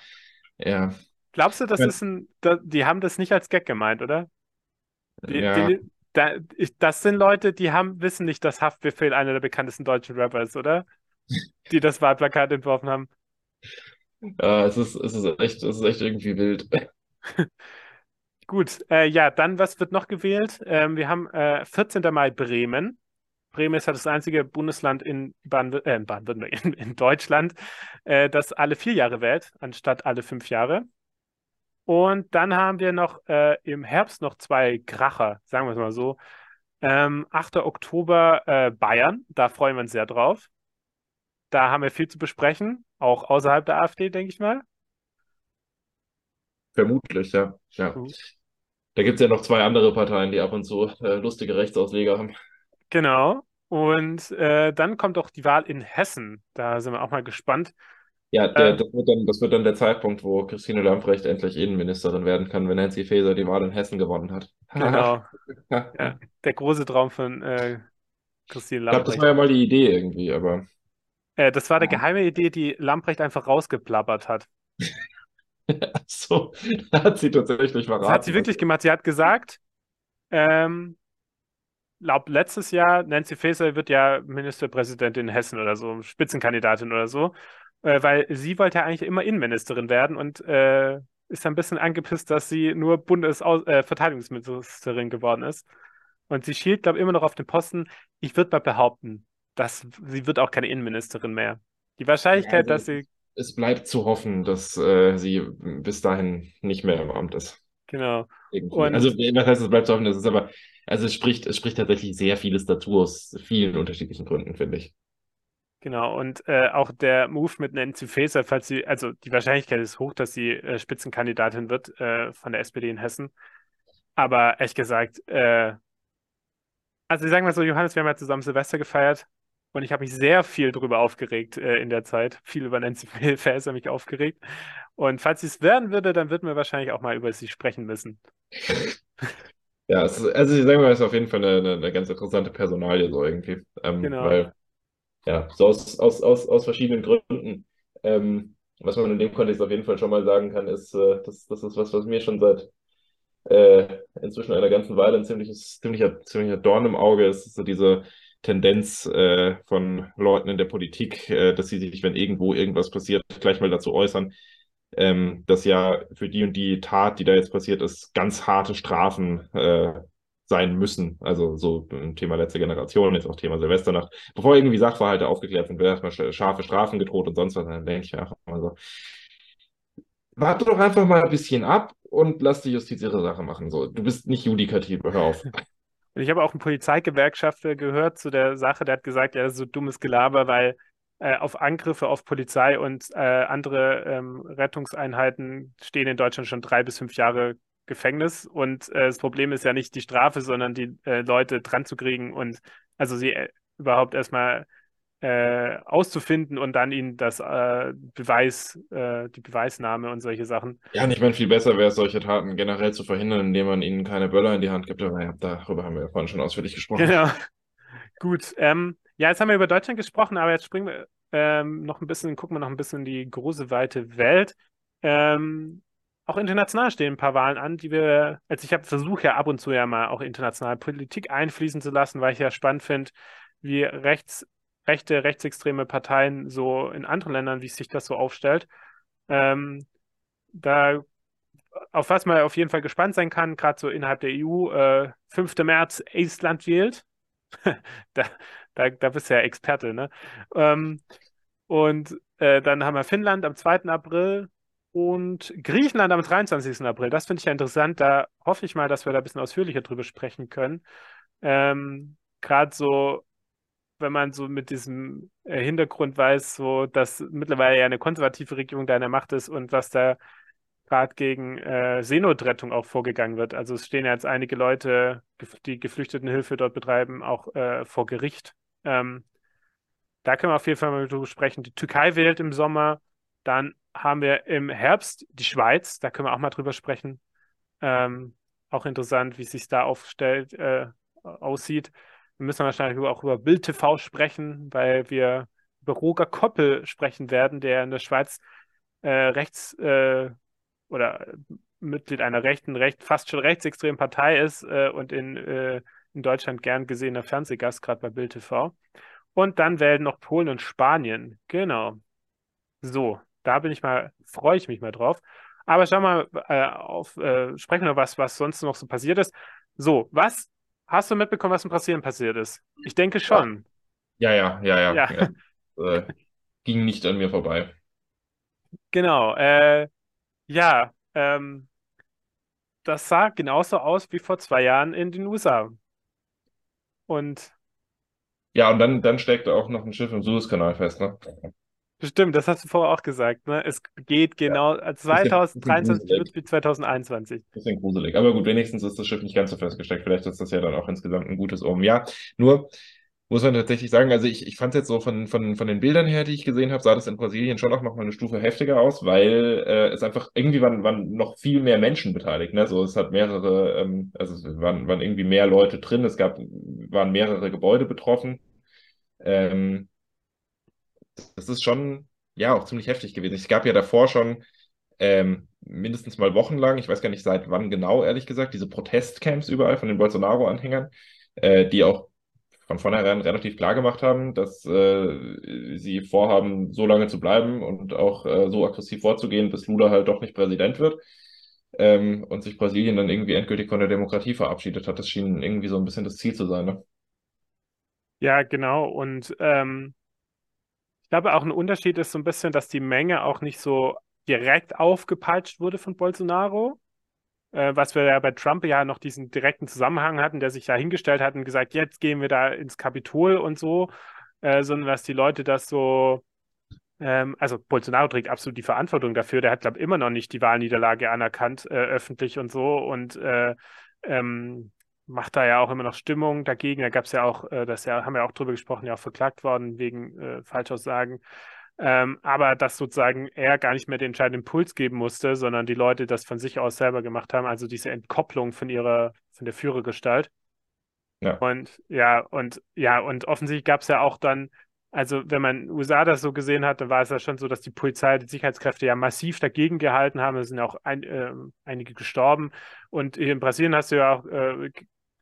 ja, Glaubst du, das Ja. ist ein, da, die haben das nicht als Gag gemeint, oder? Die, ja. die, da, ich, das sind Leute, die haben, wissen nicht, dass Haftbefehl einer der bekanntesten deutschen Rapper ist, oder? [LAUGHS] Die das Wahlplakat entworfen haben. Ja, es ist, es ist echt, es ist echt irgendwie wild. [LAUGHS] Gut, äh, ja, dann, was wird noch gewählt? Ähm, wir haben äh, 14. Mai Bremen. Bremen ist halt das einzige Bundesland in Baden, äh, Baden-Württemberg, in, in Deutschland, äh, das alle vier Jahre wählt, anstatt alle fünf Jahre. Und dann haben wir noch äh, im Herbst noch zwei Kracher, sagen wir es mal so. Ähm, 8. Oktober äh, Bayern, da freuen wir uns sehr drauf. Da haben wir viel zu besprechen, auch außerhalb der AfD, denke ich mal. Vermutlich, ja. Ja. Mhm. Da gibt es ja noch zwei andere Parteien, die ab und zu äh, lustige Rechtsausleger haben. Genau. Und äh, dann kommt auch die Wahl in Hessen. Da sind wir auch mal gespannt. Ja, der, Äh, das wird dann, das wird dann der Zeitpunkt, wo Christine Lambrecht endlich Innenministerin werden kann, wenn Nancy Faeser die Wahl in Hessen gewonnen hat. genau. [LAUGHS] Ja, der große Traum von äh, Christine Ich glaube, das war ja mal die Idee irgendwie, aber Äh, das war eine geheime Idee, die Lamprecht einfach rausgeplappert hat. [LAUGHS] [LAUGHS] so, hat sie tatsächlich Das hat verraten. sie wirklich gemacht. Sie hat gesagt, ähm, glaub, letztes Jahr, Nancy Faeser wird ja Ministerpräsidentin in Hessen oder so, Spitzenkandidatin oder so, äh, weil sie wollte ja eigentlich immer Innenministerin werden und äh, ist ein bisschen angepisst, dass sie nur Bundes äh, geworden ist. Und sie schielt, glaube ich, immer noch auf den Posten. Ich würde mal behaupten, dass sie wird auch keine Innenministerin mehr. Die Wahrscheinlichkeit, Also, dass sie, es bleibt zu hoffen, dass äh, sie bis dahin nicht mehr im Amt ist. genau. Also, was heißt, es bleibt zu hoffen, das ist aber, also es spricht, es spricht tatsächlich sehr vieles dazu aus vielen unterschiedlichen Gründen, finde ich. Genau, und äh, auch der Move mit Nancy Faeser, falls sie, also die Wahrscheinlichkeit ist hoch, dass sie äh, Spitzenkandidatin wird äh, von der SPD in Hessen. Aber ehrlich gesagt, äh, also ich sage mal so, Johannes, wir haben ja zusammen Silvester gefeiert und ich habe mich sehr viel darüber aufgeregt äh, in der Zeit. Viel über Nancy [LAUGHS] Faeser mich aufgeregt. Und falls sie es werden würde, dann würden wir wahrscheinlich auch mal über sie sprechen müssen. [LAUGHS] Ja, ist, also ich sage mal, es ist auf jeden Fall eine, eine, ganz interessante Personalie so irgendwie. Ähm, Genau. weil, ja, so aus, aus, aus, aus verschiedenen Gründen. Ähm, was man in dem Kontext auf jeden Fall schon mal sagen kann, ist, äh, das, das ist was, was mir schon seit äh, inzwischen einer ganzen Weile ein ziemliches, ziemlicher, ziemlicher Dorn im Auge ist, so diese Tendenz äh, von Leuten in der Politik, äh, dass sie sich, wenn irgendwo irgendwas passiert, gleich mal dazu äußern, ähm, dass ja für die und die Tat, die da jetzt passiert ist, ganz harte Strafen äh, sein müssen. Also so ein Thema letzte Generation, jetzt auch Thema Silvesternacht. Bevor irgendwie Sachverhalte aufgeklärt sind, werden erstmal scharfe Strafen gedroht und sonst was. Dann denke ich mir einfach mal so, warte doch einfach mal ein bisschen ab und lass die Justiz ihre Sache machen. So, du bist nicht judikativ, hör auf. Und ich habe auch einen Polizeigewerkschafter gehört zu der Sache, der hat gesagt, ja, das ist so dummes Gelaber, weil äh, auf Angriffe auf Polizei und äh, andere ähm, Rettungseinheiten stehen in Deutschland schon drei bis fünf Jahre Gefängnis. Und äh, das Problem ist ja nicht die Strafe, sondern die äh, Leute dran zu kriegen und also sie äh, überhaupt erstmal äh, auszufinden und dann ihnen das äh, Beweis, äh, die Beweisnahme und solche Sachen. Ja, und ich meine, viel besser wäre es, solche Taten generell zu verhindern, indem man ihnen keine Böller in die Hand gibt. Aber ja, darüber haben wir ja vorhin schon ausführlich gesprochen. Genau. [LAUGHS] Gut. Ähm, ja, jetzt haben wir über Deutschland gesprochen, aber jetzt springen wir ähm, noch ein bisschen, gucken wir noch ein bisschen in die große, weite Welt. Ähm, auch international stehen ein paar Wahlen an, die wir, also ich habe versucht ja ab und zu ja mal auch internationale Politik einfließen zu lassen, weil ich ja spannend finde, wie rechts, rechte, rechtsextreme Parteien so in anderen Ländern, wie sich das so aufstellt. Ähm, da, auf was man auf jeden Fall gespannt sein kann, gerade so innerhalb der EU, äh, 5. März, Estland wählt. [LAUGHS] da, da, da bist du ja Experte, ne? Ähm, und äh, dann haben wir Finnland am 2. April, und Griechenland am 23. April, das finde ich ja interessant. Da hoffe ich mal, dass wir da ein bisschen ausführlicher drüber sprechen können. Ähm, Gerade so, wenn man so mit diesem äh, Hintergrund weiß, so dass mittlerweile ja eine konservative Regierung da in der Macht ist und was da gerade gegen äh, Seenotrettung auch vorgegangen wird. Also es stehen ja jetzt einige Leute, die Geflüchtetenhilfe dort betreiben, auch äh, vor Gericht. Ähm, da können wir auf jeden Fall mal drüber sprechen. Die Türkei wählt im Sommer, dann haben wir im Herbst die Schweiz, da können wir auch mal drüber sprechen. Ähm, auch interessant, wie es sich da aufstellt, äh, aussieht. Wir müssen wahrscheinlich auch über Bild TV sprechen, weil wir über Roger Koppel sprechen werden, der in der Schweiz äh, rechts äh, oder Mitglied einer rechten, recht, fast schon rechtsextremen Partei ist äh, und in, äh, in Deutschland gern gesehener Fernsehgast, gerade bei Bild TV. Und dann wählen noch Polen und Spanien. Genau. So, da bin ich mal, freue ich mich mal drauf. Aber schau mal äh, auf, äh, sprechen wir was, was sonst noch so passiert ist. So, was hast du mitbekommen, was in Brasilien passiert ist? Ich denke schon. Ja, ja, ja, ja. Ja. ja. Äh, ging nicht an mir vorbei. Genau. Äh, ja, ähm, das sah genauso aus wie vor zwei Jahren in den USA. Und Ja, und dann, dann steckte auch noch ein Schiff im Suezkanal fest, ne? Stimmt, das hast du vorher auch gesagt, ne? Es geht Ja. genau, Bisschen, bisschen 2023 wird wie 2021. Bisschen gruselig. Aber gut, wenigstens ist das Schiff nicht ganz so festgesteckt. Vielleicht ist das ja dann auch insgesamt ein gutes Omen. Ja, nur muss man tatsächlich sagen, also ich, ich fand es jetzt so von, von, von den Bildern her, die ich gesehen habe, sah das in Brasilien schon auch noch mal eine Stufe heftiger aus, weil äh, es einfach irgendwie waren, waren noch viel mehr Menschen beteiligt. Ne? So, es hat mehrere, ähm, also es waren, waren irgendwie mehr Leute drin, es gab, waren mehrere Gebäude betroffen. Ähm, das ist schon, ja, auch ziemlich heftig gewesen. Es gab ja davor schon ähm, mindestens mal wochenlang, ich weiß gar nicht seit wann genau, ehrlich gesagt, diese Protestcamps überall von den Bolsonaro-Anhängern, äh, die auch von vornherein relativ klar gemacht haben, dass äh, sie vorhaben, so lange zu bleiben und auch äh, so aggressiv vorzugehen, bis Lula halt doch nicht Präsident wird. Ähm, und sich Brasilien dann irgendwie endgültig von der Demokratie verabschiedet hat. Das schien irgendwie so ein bisschen das Ziel zu sein, ne? Ja, genau. Und ähm, ich glaube auch ein Unterschied ist so ein bisschen, dass die Menge auch nicht so direkt aufgepeitscht wurde von Bolsonaro, äh, was wir ja bei Trump ja noch diesen direkten Zusammenhang hatten, der sich ja hingestellt hat und gesagt, jetzt gehen wir da ins Kapitol und so, äh, sondern dass die Leute das so, ähm, also Bolsonaro trägt absolut die Verantwortung dafür, der hat, glaube ich, immer noch nicht die Wahlniederlage anerkannt, äh, öffentlich und so. Und äh, ähm, macht da ja auch immer noch Stimmung dagegen. Da gab es ja auch, äh, das ja, haben wir auch drüber gesprochen, ja auch verklagt worden wegen äh, Falschaussagen. Ähm, aber dass sozusagen er gar nicht mehr den entscheidenden Impuls geben musste, sondern die Leute das von sich aus selber gemacht haben, also diese Entkopplung von ihrer, von der Führergestalt. Ja. Und ja, und ja, und offensichtlich gab es ja auch dann, also wenn man in den USA das so gesehen hat, dann war es ja schon so, dass die Polizei, die Sicherheitskräfte ja massiv dagegen gehalten haben. Es sind ja auch ein, äh, einige gestorben. Und hier in Brasilien hast du ja auch äh,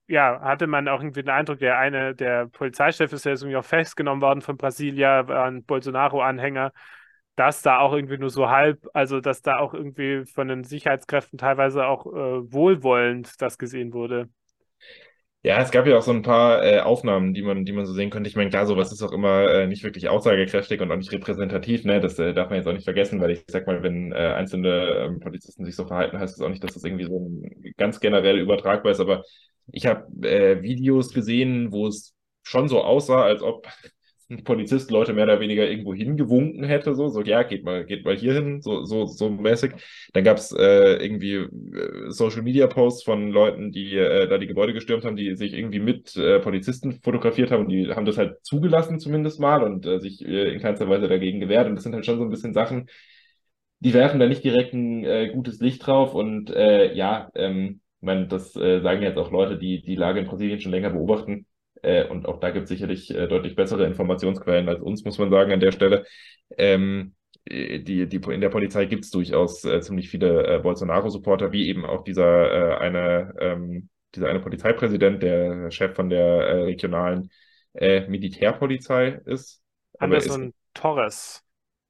ja, hatte man auch irgendwie den Eindruck, der eine, der Polizeichef ist ja irgendwie auch festgenommen worden von Brasilia, war ein Bolsonaro-Anhänger, dass da auch irgendwie nur so halb, also dass da auch irgendwie von den Sicherheitskräften teilweise auch äh, wohlwollend das gesehen wurde. Ja, es gab ja auch so ein paar äh, Aufnahmen, die man, die man so sehen könnte. Ich meine, klar, sowas ist auch immer äh, nicht wirklich aussagekräftig und auch nicht repräsentativ, ne? Das äh, darf man jetzt auch nicht vergessen, weil ich sag mal, wenn äh, einzelne ähm, Polizisten sich so verhalten, heißt das auch nicht, dass das irgendwie so ein, ganz generell übertragbar ist. Aber ich habe äh, Videos gesehen, wo es schon so aussah, als ob [LAUGHS] ein Polizist Leute mehr oder weniger irgendwo hingewunken hätte, so, so, ja, geht mal, geht mal hier hin, so, so, so mäßig. Dann gab es äh, irgendwie äh, Social Media Posts von Leuten, die äh, da die Gebäude gestürmt haben, die sich irgendwie mit äh, Polizisten fotografiert haben und die haben das halt zugelassen zumindest mal und äh, sich äh, in keinster Weise dagegen gewehrt. Und das sind halt schon so ein bisschen Sachen, die werfen da nicht direkt ein äh, gutes Licht drauf und äh, ja, ähm, meine, das äh, sagen jetzt auch Leute, die die Lage in Brasilien schon länger beobachten. Äh, und auch da gibt es sicherlich äh, deutlich bessere Informationsquellen als uns, muss man sagen, an der Stelle. Ähm, die, die, in der Polizei gibt es durchaus äh, ziemlich viele äh, Bolsonaro-Supporter, wie eben auch dieser äh, eine, ähm, dieser eine Polizeipräsident, der Chef von der äh, regionalen Militärpolizei ist. Anderson ist, Torres.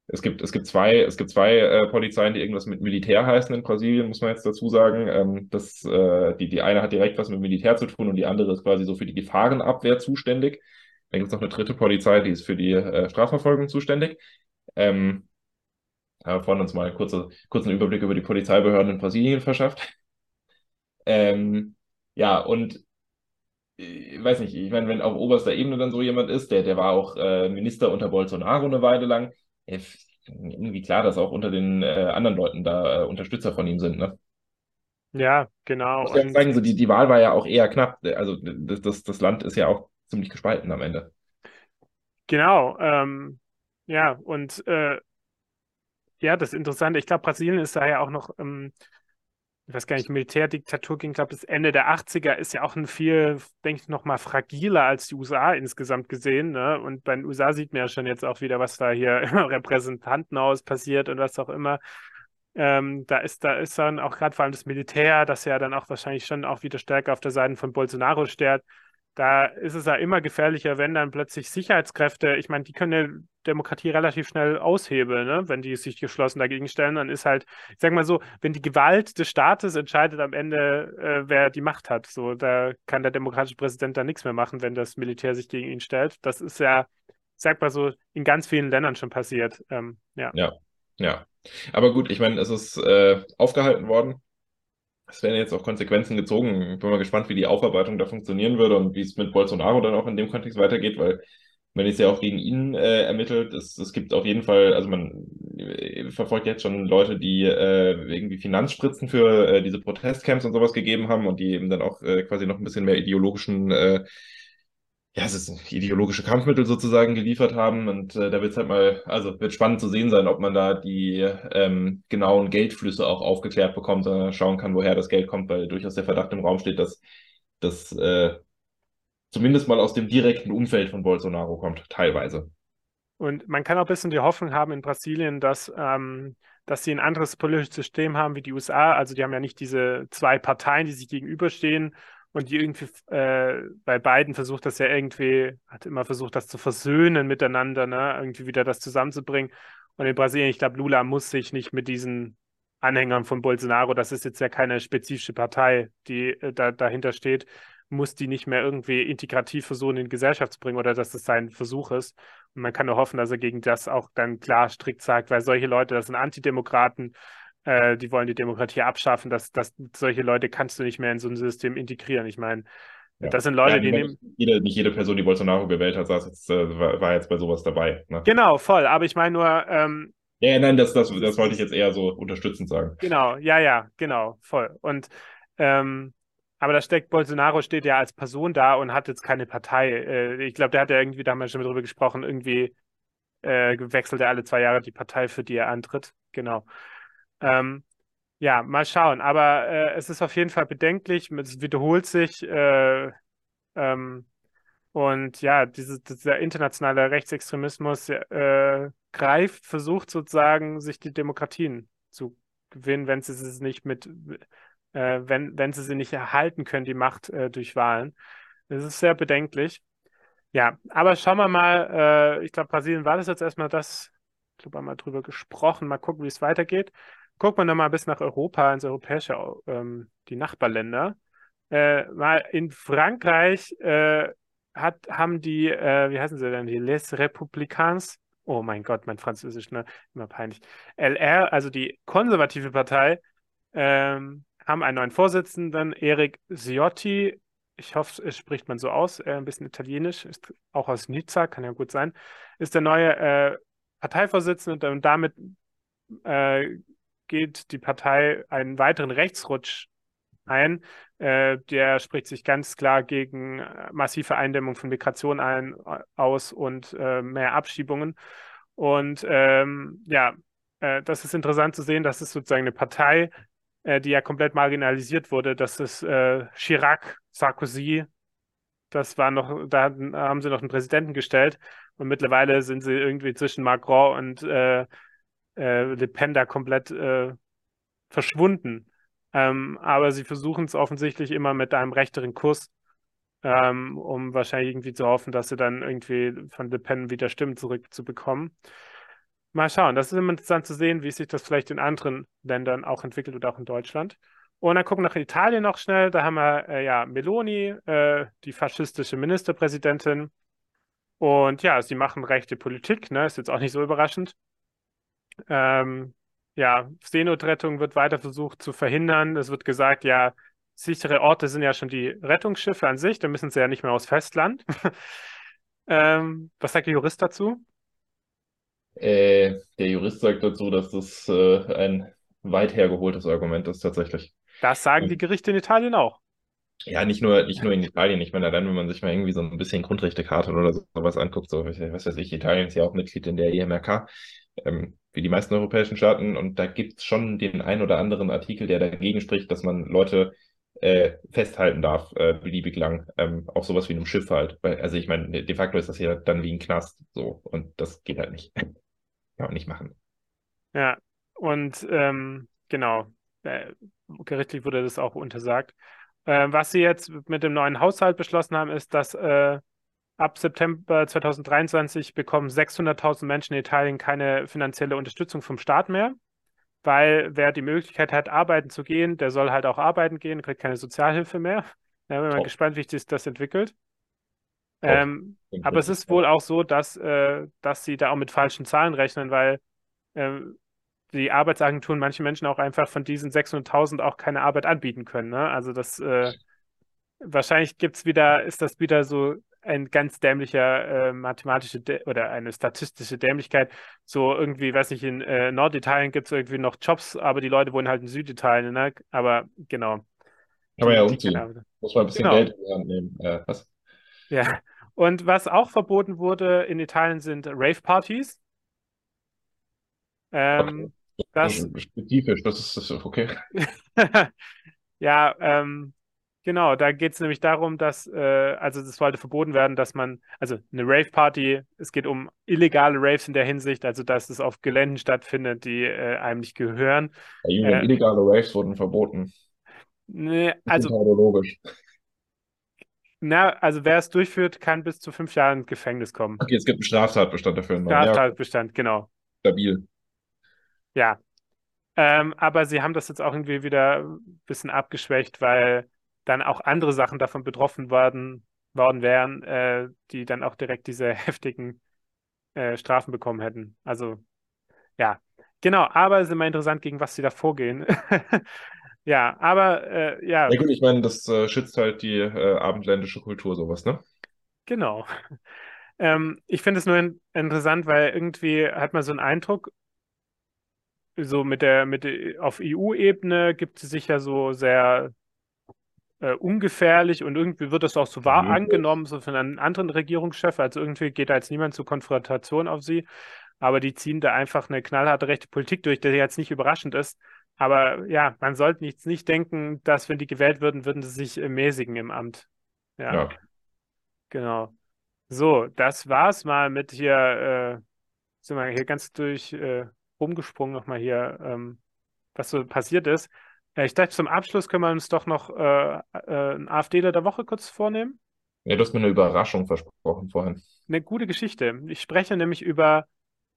Es gibt, es gibt zwei, es gibt zwei äh, Polizeien, die irgendwas mit Militär heißen in Brasilien, muss man jetzt dazu sagen. Ähm, das, äh, die, die eine hat direkt was mit Militär zu tun und die andere ist quasi so für die Gefahrenabwehr zuständig. Dann gibt es noch eine dritte Polizei, die ist für die äh, Strafverfolgung zuständig. Ähm, haben vorhin uns mal einen kurze, kurzen Überblick über die Polizeibehörden in Brasilien verschafft. Ähm, ja, und ich weiß nicht, ich meine, wenn auf oberster Ebene dann so jemand ist, der, der war auch äh, Minister unter Bolsonaro eine Weile lang, irgendwie klar, dass auch unter den äh, anderen Leuten da äh, Unterstützer von ihm sind, ne? Ja, genau. Muss ja sagen, so die, die Wahl war ja auch eher knapp. Also das, das, das Land ist ja auch ziemlich gespalten am Ende. Genau. Ähm, ja, und äh, ja, das Interessante, ich glaube, Brasilien ist da ja auch noch ähm, ich weiß gar nicht, Militärdiktatur ging, glaube ich, bis Ende der 80er, ist ja auch ein viel, denke ich, noch mal fragiler als die USA insgesamt gesehen. Ne? Und bei den USA sieht man ja schon jetzt auch wieder, was da hier im [LAUGHS] Repräsentantenhaus passiert und was auch immer. Ähm, da ist, da ist dann auch gerade vor allem das Militär, das ja dann auch wahrscheinlich schon auch wieder stärker auf der Seite von Bolsonaro steht, da ist es ja immer gefährlicher, wenn dann plötzlich Sicherheitskräfte, ich meine, die können eine Demokratie relativ schnell aushebeln, ne? wenn die sich geschlossen dagegen stellen, dann ist halt, ich sag mal so, wenn die Gewalt des Staates entscheidet am Ende, äh, wer die Macht hat, so, da kann der demokratische Präsident dann nichts mehr machen, wenn das Militär sich gegen ihn stellt. Das ist ja, sag mal so, in ganz vielen Ländern schon passiert. Ähm, ja. ja, ja. Aber gut, ich meine, es ist äh, aufgehalten worden es werden jetzt auch Konsequenzen gezogen. Ich bin mal gespannt, wie die Aufarbeitung da funktionieren würde und wie es mit Bolsonaro dann auch in dem Kontext weitergeht, weil man ist ja auch gegen ihn äh, ermittelt. Es, es gibt auf jeden Fall, also man äh, verfolgt jetzt schon Leute, die äh, irgendwie Finanzspritzen für äh, diese Protestcamps und sowas gegeben haben und die eben dann auch äh, quasi noch ein bisschen mehr ideologischen äh, ja, es ist ideologische Kampfmittel sozusagen geliefert haben. Und äh, da wird es halt mal, also wird spannend zu sehen sein, ob man da die ähm, genauen Geldflüsse auch aufgeklärt bekommt, äh, schauen kann, woher das Geld kommt, weil durchaus der Verdacht im Raum steht, dass das äh, zumindest mal aus dem direkten Umfeld von Bolsonaro kommt, teilweise. Und man kann auch ein bisschen die Hoffnung haben in Brasilien, dass, ähm, dass sie ein anderes politisches System haben wie die USA. Also die haben ja nicht diese zwei Parteien, die sich gegenüberstehen und die irgendwie äh, bei beiden versucht das ja irgendwie, hat immer versucht, das zu versöhnen miteinander, ne? irgendwie wieder das zusammenzubringen. Und in Brasilien, ich glaube, Lula muss sich nicht mit diesen Anhängern von Bolsonaro, das ist jetzt ja keine spezifische Partei, die äh, da, dahinter steht, muss die nicht mehr irgendwie integrativ versuchen, in die Gesellschaft zu bringen oder dass das sein Versuch ist. Und man kann nur hoffen, dass er gegen das auch dann klar strikt sagt, weil solche Leute, das sind Antidemokraten, äh, die wollen die Demokratie abschaffen, dass, dass solche Leute kannst du nicht mehr in so ein System integrieren. Ich meine, ja. das sind Leute, ja, die nehmen. Jede, nicht jede Person, die Bolsonaro gewählt hat, saß jetzt, äh, war, war, jetzt bei sowas dabei. Ne? Genau, voll. Aber ich meine nur. Ähm, ja, nein, das, das, das wollte ich jetzt eher so unterstützend sagen. Genau, ja, ja, genau, voll. Und ähm, aber da steckt Bolsonaro steht ja als Person da und hat jetzt keine Partei. Äh, ich glaube, der hat ja irgendwie, da haben wir schon drüber gesprochen, irgendwie äh, wechselt er alle zwei Jahre die Partei, für die er antritt. Genau. Ähm, ja, mal schauen. Aber äh, es ist auf jeden Fall bedenklich. Es wiederholt sich. Äh, ähm, und ja, diese, dieser internationale Rechtsextremismus äh, greift, versucht sozusagen, sich die Demokratien zu gewinnen, wenn sie sie nicht mit, äh, wenn, wenn sie sie nicht erhalten können, die Macht äh, durch Wahlen. Das ist sehr bedenklich. Ja, aber schauen wir mal, äh, ich glaube, Brasilien war das jetzt erstmal das, ich glaube, einmal drüber gesprochen, mal gucken, wie es weitergeht. Guckt man nochmal bis nach Europa, ins europäische, ähm, die Nachbarländer. äh, mal in Frankreich äh, hat, haben die, äh, wie heißen sie denn, die Les Républicains, oh mein Gott, mein Französisch, ne, immer peinlich, LR, also die konservative Partei, ähm, haben einen neuen Vorsitzenden, Eric Ciotti. Ich hoffe, es spricht man so aus, äh, ein bisschen italienisch, ist auch aus Nizza, kann ja gut sein, ist der neue äh, Parteivorsitzende und damit äh, geht die Partei einen weiteren Rechtsrutsch ein. Äh, der spricht sich ganz klar gegen äh, massive Eindämmung von Migration ein, äh, aus und mehr Abschiebungen. Und ähm, ja, das ist interessant zu sehen, dass es sozusagen eine Partei, die ja komplett marginalisiert wurde. Das ist Chirac, Sarkozy. Das war noch, da haben sie noch einen Präsidenten gestellt. Und mittlerweile sind sie irgendwie zwischen Macron und Le Pen da komplett verschwunden. Ähm, aber sie versuchen es offensichtlich immer mit einem rechteren Kurs, ähm, um wahrscheinlich irgendwie zu hoffen, dass sie dann irgendwie von Le Pen wieder Stimmen zurückzubekommen. Mal schauen, das ist immer interessant zu sehen, wie sich das vielleicht in anderen Ländern auch entwickelt oder auch in Deutschland. Und dann gucken wir nach Italien noch schnell. Da haben wir äh, ja Meloni, äh, die faschistische Ministerpräsidentin. Und ja, sie machen rechte Politik, ne? Ist jetzt auch nicht so überraschend. Ähm, ja, Seenotrettung wird weiter versucht zu verhindern. Es wird gesagt, ja, sichere Orte sind ja schon die Rettungsschiffe an sich, da müssen sie ja nicht mehr aus Festland. [LAUGHS] ähm, was sagt der Jurist dazu? Äh, der Jurist sagt dazu, dass das äh, ein weit hergeholtes Argument ist, tatsächlich. Das sagen die Gerichte in Italien auch. Ja, nicht nur, nicht nur in Italien. Ich meine, allein wenn man sich mal irgendwie so ein bisschen Grundrechtecharta oder sowas anguckt, so, was weiß ich, Italien ist ja auch Mitglied in der EMRK. Ähm, wie die meisten europäischen Staaten. Und da gibt es schon den ein oder anderen Artikel, der dagegen spricht, dass man Leute äh, festhalten darf, äh, beliebig lang. Ähm, auch sowas wie einem Schiff halt. Weil, also ich meine, de facto ist das ja dann wie ein Knast so. Und das geht halt nicht. [LAUGHS] Kann man nicht machen. Ja, und ähm, genau, äh, gerichtlich wurde das auch untersagt. Äh, was sie jetzt mit dem neuen Haushalt beschlossen haben, ist, dass äh, Ab September 2023 bekommen 600.000 Menschen in Italien keine finanzielle Unterstützung vom Staat mehr, weil wer die Möglichkeit hat, arbeiten zu gehen, der soll halt auch arbeiten gehen, kriegt keine Sozialhilfe mehr. Da bin ich mal gespannt, wie sich das entwickelt. Ähm, aber es ist wohl auch so, dass, äh, dass sie da auch mit falschen Zahlen rechnen, weil äh, die Arbeitsagenturen manchen Menschen auch einfach von diesen 600.000 auch keine Arbeit anbieten können. Ne? Also das äh, wahrscheinlich gibt's wieder, ist das wieder so ein ganz dämlicher äh, mathematische oder eine statistische Dämlichkeit. So irgendwie, weiß nicht, in äh, Norditalien gibt es irgendwie noch Jobs, aber die Leute wohnen halt in Süditalien, ne? Aber genau. Kann man ja umziehen. Muss man ein bisschen genau. Geld in die Hand nehmen. Äh, was? Ja. Und was auch verboten wurde in Italien sind Rave-Partys. Ähm, okay. das, spezifisch, das ist, das ist okay. [LAUGHS] ja, ähm, Genau, da geht es nämlich darum, dass, äh, also es sollte verboten werden, dass man, also eine Rave-Party, es geht um illegale Raves in der Hinsicht, also dass es auf Geländen stattfindet, die äh, einem nicht gehören. Ja, äh, illegale Raves wurden verboten. Nee, also. logisch. Na, also wer es durchführt, kann bis zu fünf Jahren Gefängnis kommen. Okay, es gibt einen Straftatbestand dafür. Straftatbestand, ja. genau. Stabil. Ja. Ähm, aber sie haben das jetzt auch irgendwie wieder ein bisschen abgeschwächt, weil dann auch andere Sachen davon betroffen worden, worden wären, äh, die dann auch direkt diese [LAUGHS] heftigen äh, Strafen bekommen hätten. Also ja, genau, aber es ist immer interessant, gegen was sie da vorgehen. [LAUGHS] ja, aber äh, ja. Ja gut, ich meine, das äh, schützt halt die äh, abendländische Kultur, sowas, ne? Genau. [LAUGHS] Ähm, ich finde es nur in interessant, weil irgendwie hat man so einen Eindruck, so mit der, mit der, auf EU-Ebene gibt es sich ja so sehr äh, ungefährlich und irgendwie wird das auch so wahr mhm. angenommen, so von einem anderen Regierungschef. Also irgendwie geht da jetzt niemand zur Konfrontation auf sie, aber die ziehen da einfach eine knallharte rechte Politik durch, die jetzt nicht überraschend ist. Aber ja, man sollte nicht, nicht denken, dass wenn die gewählt würden, würden sie sich äh, mäßigen im Amt. Ja. ja. Genau. So, das war's mal mit hier, äh, sind wir hier ganz durch äh, rumgesprungen nochmal hier, ähm, was so passiert ist. Ja, ich dachte, zum Abschluss können wir uns doch noch äh, äh, einen AfDler der Woche kurz vornehmen. Ja, du hast mir eine Überraschung versprochen vorhin. Eine gute Geschichte. Ich spreche nämlich über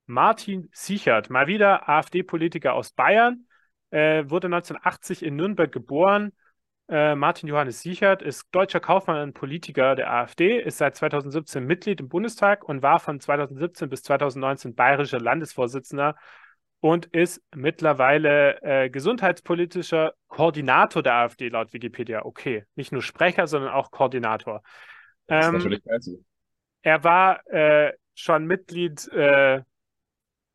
Martin Sichert, mal wieder AfD-Politiker aus Bayern, äh, wurde 1980 in Nürnberg geboren Äh, Martin Johannes Sichert ist deutscher Kaufmann und Politiker der AfD, ist seit 2017 Mitglied im Bundestag und war von 2017 bis 2019 bayerischer Landesvorsitzender und ist mittlerweile äh, gesundheitspolitischer Koordinator der AfD laut Wikipedia. Okay, nicht nur Sprecher, sondern auch Koordinator. Das ist Ähm, natürlich so. er war äh, schon Mitglied äh,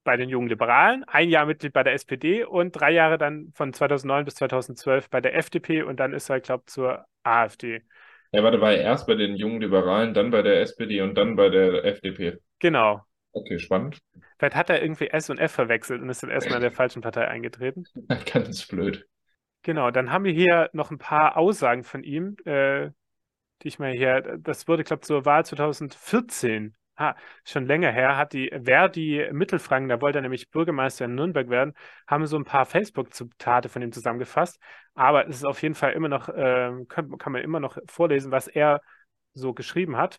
bei den Jungen Liberalen, ein Jahr Mitglied bei der SPD und drei Jahre dann von 2009 bis 2012 bei der FDP und dann ist er, glaube ich, zur AfD. Warte, war er erst bei den jungen Liberalen, dann bei der SPD und dann bei der FDP. Genau. Okay, spannend. Vielleicht hat er irgendwie S und F verwechselt und ist dann erstmal in der falschen Partei eingetreten. [LAUGHS] Ganz blöd. Genau, dann haben wir hier noch ein paar Aussagen von ihm, äh, die ich mal hier, das wurde, glaube ich, zur Wahl 2014, ha, schon länger her, hat die Verdi Mittelfranken, da wollte er nämlich Bürgermeister in Nürnberg werden, haben so ein paar Facebook-Zitate von ihm zusammengefasst. Aber es ist auf jeden Fall immer noch, äh, kann, kann man immer noch vorlesen, was er so geschrieben hat.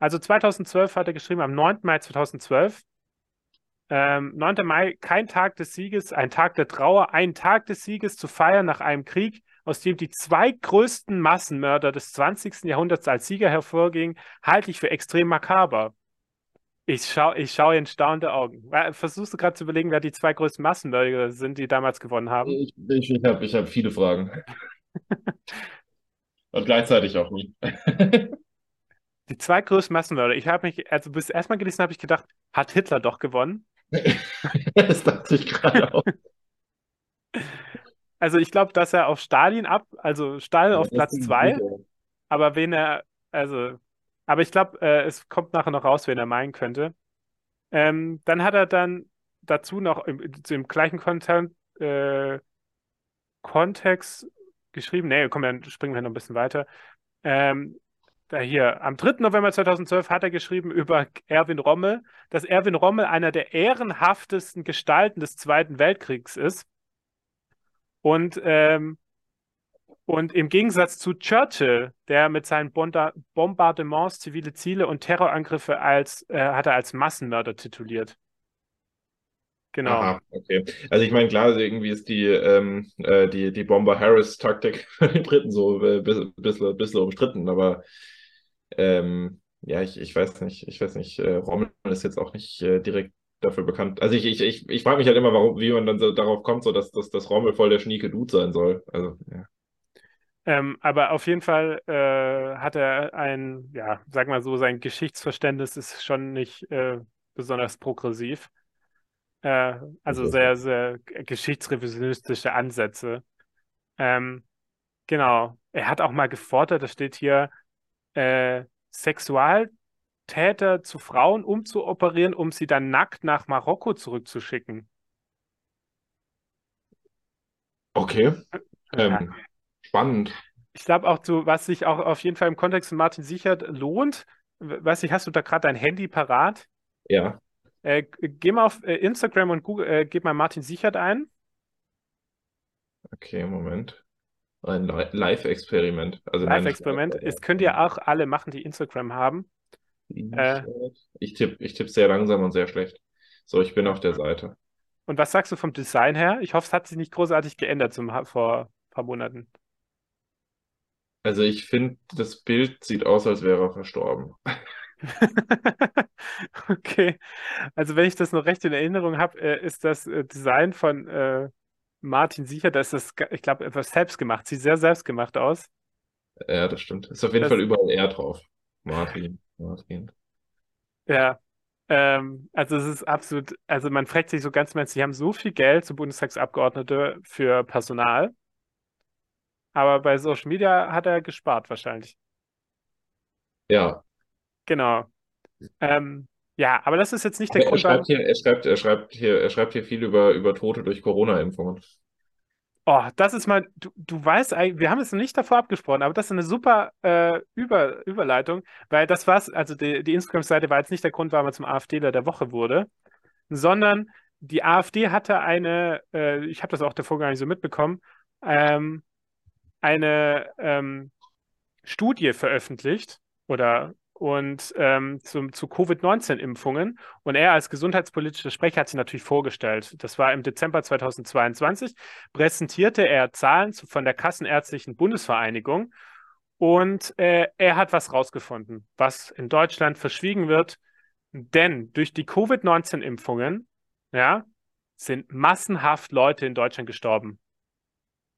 Also 2012 hat er geschrieben, am 9. Mai 2012, ähm, 9. Mai, kein Tag des Sieges, ein Tag der Trauer, ein Tag des Sieges zu feiern nach einem Krieg, aus dem die zwei größten Massenmörder des 20. Jahrhunderts als Sieger hervorgingen, halte ich für extrem makaber. Ich schaue ich schau in staunende Augen. Versuchst du gerade zu überlegen, wer die zwei größten Massenmörder sind, die damals gewonnen haben? Ich, ich, ich habe ich hab viele Fragen. [LAUGHS] Und gleichzeitig auch nie. Die zwei größten Massenmörder. Ich habe mich, also bis erstmal gelesen habe ich gedacht, hat Hitler doch gewonnen. [LAUGHS] Das dachte ich gerade auch. Also ich glaube, dass er auf Stalin ab, also Stalin auf Das Platz bin ich zwei, sicher. aber wen er, also, aber ich glaube, äh, es kommt nachher noch raus, wen er meinen könnte. Ähm, dann hat er dann dazu noch im, im gleichen Content, äh, Kontext geschrieben, nee, komm, dann springen wir noch ein bisschen weiter. Ähm, da hier, am 3. November 2012 hat er geschrieben über Erwin Rommel, dass Erwin Rommel einer der ehrenhaftesten Gestalten des Zweiten Weltkriegs ist. Und, ähm, und im Gegensatz zu Churchill, der mit seinen Bombardements zivile Ziele und Terrorangriffe als, äh, hat er als Massenmörder tituliert. Genau. Aha, okay. Also ich meine, klar, also irgendwie ist die, ähm, äh, die, die Bomber-Harris-Taktik für [LAUGHS] die Briten so ein äh, bisschen, bisschen umstritten, aber ähm, ja, ich, ich weiß nicht, ich weiß nicht, äh, Rommel ist jetzt auch nicht äh, direkt dafür bekannt. Also ich, ich, ich, ich frage mich halt immer, warum, wie man dann so darauf kommt, so dass, dass, dass Rommel voll der schnieke Dude sein soll. Also, ja. Ähm, aber auf jeden Fall äh, hat er ein, ja, sag mal so, sein Geschichtsverständnis ist schon nicht äh, besonders progressiv. Äh, also Das sehr, sehr geschichtsrevisionistische Ansätze. Ähm, genau. Er hat auch mal gefordert, da steht hier, äh, Sexualtäter zu Frauen umzuoperieren, um sie dann nackt nach Marokko zurückzuschicken. Okay, Ja. ähm, spannend. Ich glaube auch, zu, was sich auch auf jeden Fall im Kontext von Martin Sichert lohnt, weiß nicht, hast du da gerade dein Handy parat? Ja, Äh, geh mal auf äh, Instagram und Google, äh, gib mal Martin Sichert ein. okay, Moment. Ein Li- Live-Experiment. Also Live-Experiment. live, Das aber könnt ihr auch alle machen, die Instagram haben. Äh, Ich tippe ich tipp sehr langsam und sehr schlecht. So, ich bin auf der Seite. und was sagst du vom Design her? Ich hoffe, es hat sich nicht großartig geändert zum, vor ein paar Monaten. Also ich finde, das Bild sieht aus, als wäre er verstorben. [LAUGHS] Okay, also wenn ich das noch recht in Erinnerung habe, äh, ist das äh, Design von äh, Martin Sichert, das ist, das, ich glaube, etwas selbstgemacht. Sieht sehr selbstgemacht aus. Ja, das stimmt. Ist auf jeden Das, Fall überall er drauf. Martin, Martin. ja, ähm, also es ist absolut, also man fragt sich so ganz Ernst, sie haben so viel Geld zu Bundestagsabgeordnete für Personal, aber bei Social Media hat er gespart wahrscheinlich. Ja, Genau. Ähm, ja, aber das ist jetzt nicht der er Grund, schreibt warum. hier, er schreibt, er schreibt hier, er schreibt hier viel über, über Tote durch Corona-Impfungen. Oh, das ist mal, du, du weißt eigentlich, wir haben es noch nicht davor abgesprochen, aber das ist eine super äh, Über, Überleitung, weil das war's, also die, die Instagram-Seite war jetzt nicht der Grund, warum er zum AfDler der Woche wurde, sondern die AfD hatte eine, äh, ich habe das auch davor gar nicht so mitbekommen, ähm, eine ähm, Studie veröffentlicht oder und ähm, zum, zu Covid-19-Impfungen. Und er als gesundheitspolitischer Sprecher hat sich natürlich vorgestellt. Das war im Dezember 2022. Präsentierte er Zahlen von der Kassenärztlichen Bundesvereinigung und äh, er hat was rausgefunden, was in Deutschland verschwiegen wird. Denn durch die Covid-19-Impfungen ja, sind massenhaft Leute in Deutschland gestorben.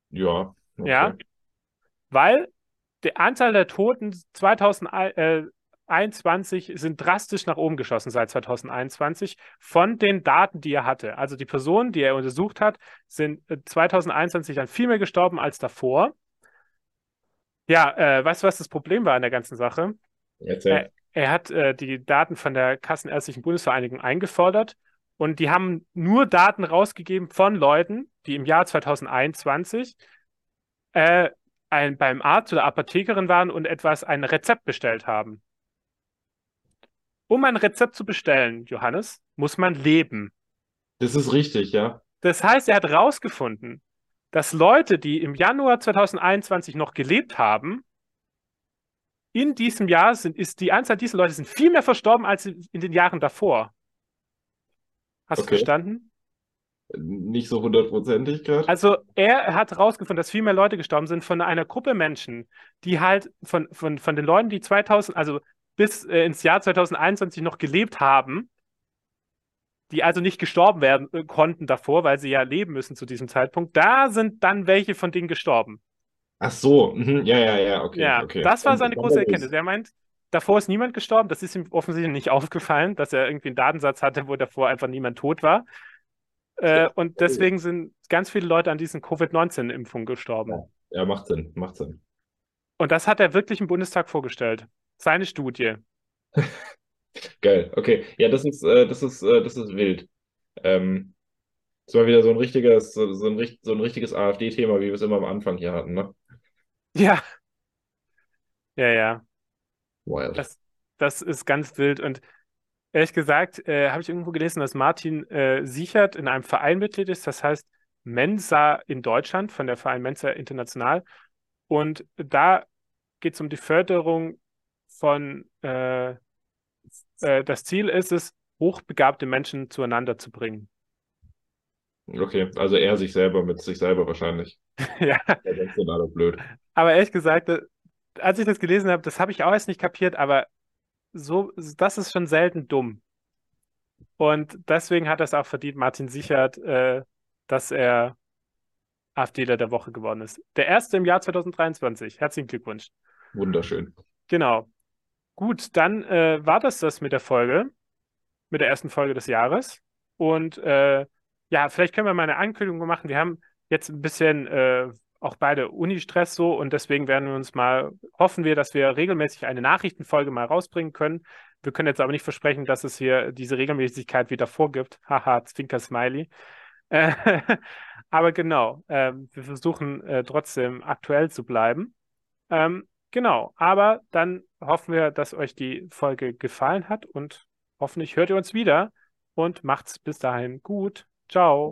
Ja. Okay. Ja, weil die Anzahl der Toten 2021 sind drastisch nach oben geschossen seit 2021 von den Daten, die er hatte. Also die Personen, die er untersucht hat, sind 2021 dann viel mehr gestorben als davor. Ja, äh, weißt du, was das Problem war an der ganzen Sache? Er, er, hat äh, die Daten von der Kassenärztlichen Bundesvereinigung eingefordert und die haben nur Daten rausgegeben von Leuten, die im Jahr 2021 äh, ein, beim Arzt oder Apothekerin waren und etwas, ein Rezept bestellt haben. Um ein Rezept zu bestellen, Johannes, muss man leben. Das ist richtig, ja. Das heißt, er hat herausgefunden, dass Leute, die im Januar 2021 noch gelebt haben, in diesem Jahr sind, ist die Anzahl dieser Leute sind viel mehr verstorben als in den Jahren davor. Hast okay. du verstanden? nicht so hundertprozentig gerade. Also er hat herausgefunden, dass viel mehr Leute gestorben sind von einer Gruppe Menschen, die halt von, von, von den Leuten, die 2000, also bis äh, ins Jahr 2021 noch gelebt haben, die also nicht gestorben werden äh, konnten davor, weil sie ja leben müssen zu diesem Zeitpunkt, da sind dann welche von denen gestorben. Ach so, mhm. ja, ja, ja, okay. Ja, okay. das war seine große Erkenntnis. Er meint, davor ist niemand gestorben, das ist ihm offensichtlich nicht [LAUGHS] aufgefallen, dass er irgendwie einen Datensatz hatte, wo davor einfach niemand tot war. Äh, und deswegen sind ganz viele Leute an diesen Covid-19-Impfungen gestorben. Ja. ja, macht Sinn, macht Sinn. Und das hat er wirklich im Bundestag vorgestellt. Seine Studie. [LAUGHS] Geil, okay. Ja, das ist, äh, das ist, äh, das ist wild. Ähm, das war wieder so ein richtiges, so, so ein, so ein richtiges AfD-Thema, wie wir es immer am Anfang hier hatten, ne? Ja. Ja, ja. Wild. Das, das ist ganz wild. Und Ehrlich gesagt, äh, habe ich irgendwo gelesen, dass Martin äh, Sichert in einem Verein Mitglied ist, das heißt Mensa in Deutschland, von der Verein Mensa International. Und da geht es um die Förderung von, äh, äh, das Ziel ist es, hochbegabte Menschen zueinander zu bringen. Okay, also er sich selber mit sich selber wahrscheinlich. [LAUGHS] ja. Das ist alle blöd. Aber ehrlich gesagt, äh, als ich das gelesen habe, das habe ich auch erst nicht kapiert, aber so, das ist schon selten dumm. Und deswegen hat es auch verdient, Martin Sichert, äh, dass er AfDler der Woche geworden ist. Der erste im Jahr 2023. Herzlichen Glückwunsch. Wunderschön. Genau. Gut, dann äh, war das das mit der Folge, mit der ersten Folge des Jahres. Und äh, ja, vielleicht können wir mal eine Ankündigung machen. Wir haben jetzt ein bisschen äh, auch beide Uni-Stress so und deswegen werden wir uns mal, hoffen wir, dass wir regelmäßig eine Nachrichtenfolge mal rausbringen können. Wir können jetzt aber nicht versprechen, dass es hier diese Regelmäßigkeit wieder vorgibt. Haha, [LAUGHS] Zwinker Smiley. Äh, [LAUGHS] aber genau, äh, wir versuchen äh, trotzdem aktuell zu bleiben. Ähm, genau, aber dann hoffen wir, dass euch die Folge gefallen hat und hoffentlich hört ihr uns wieder und macht's bis dahin gut. Ciao.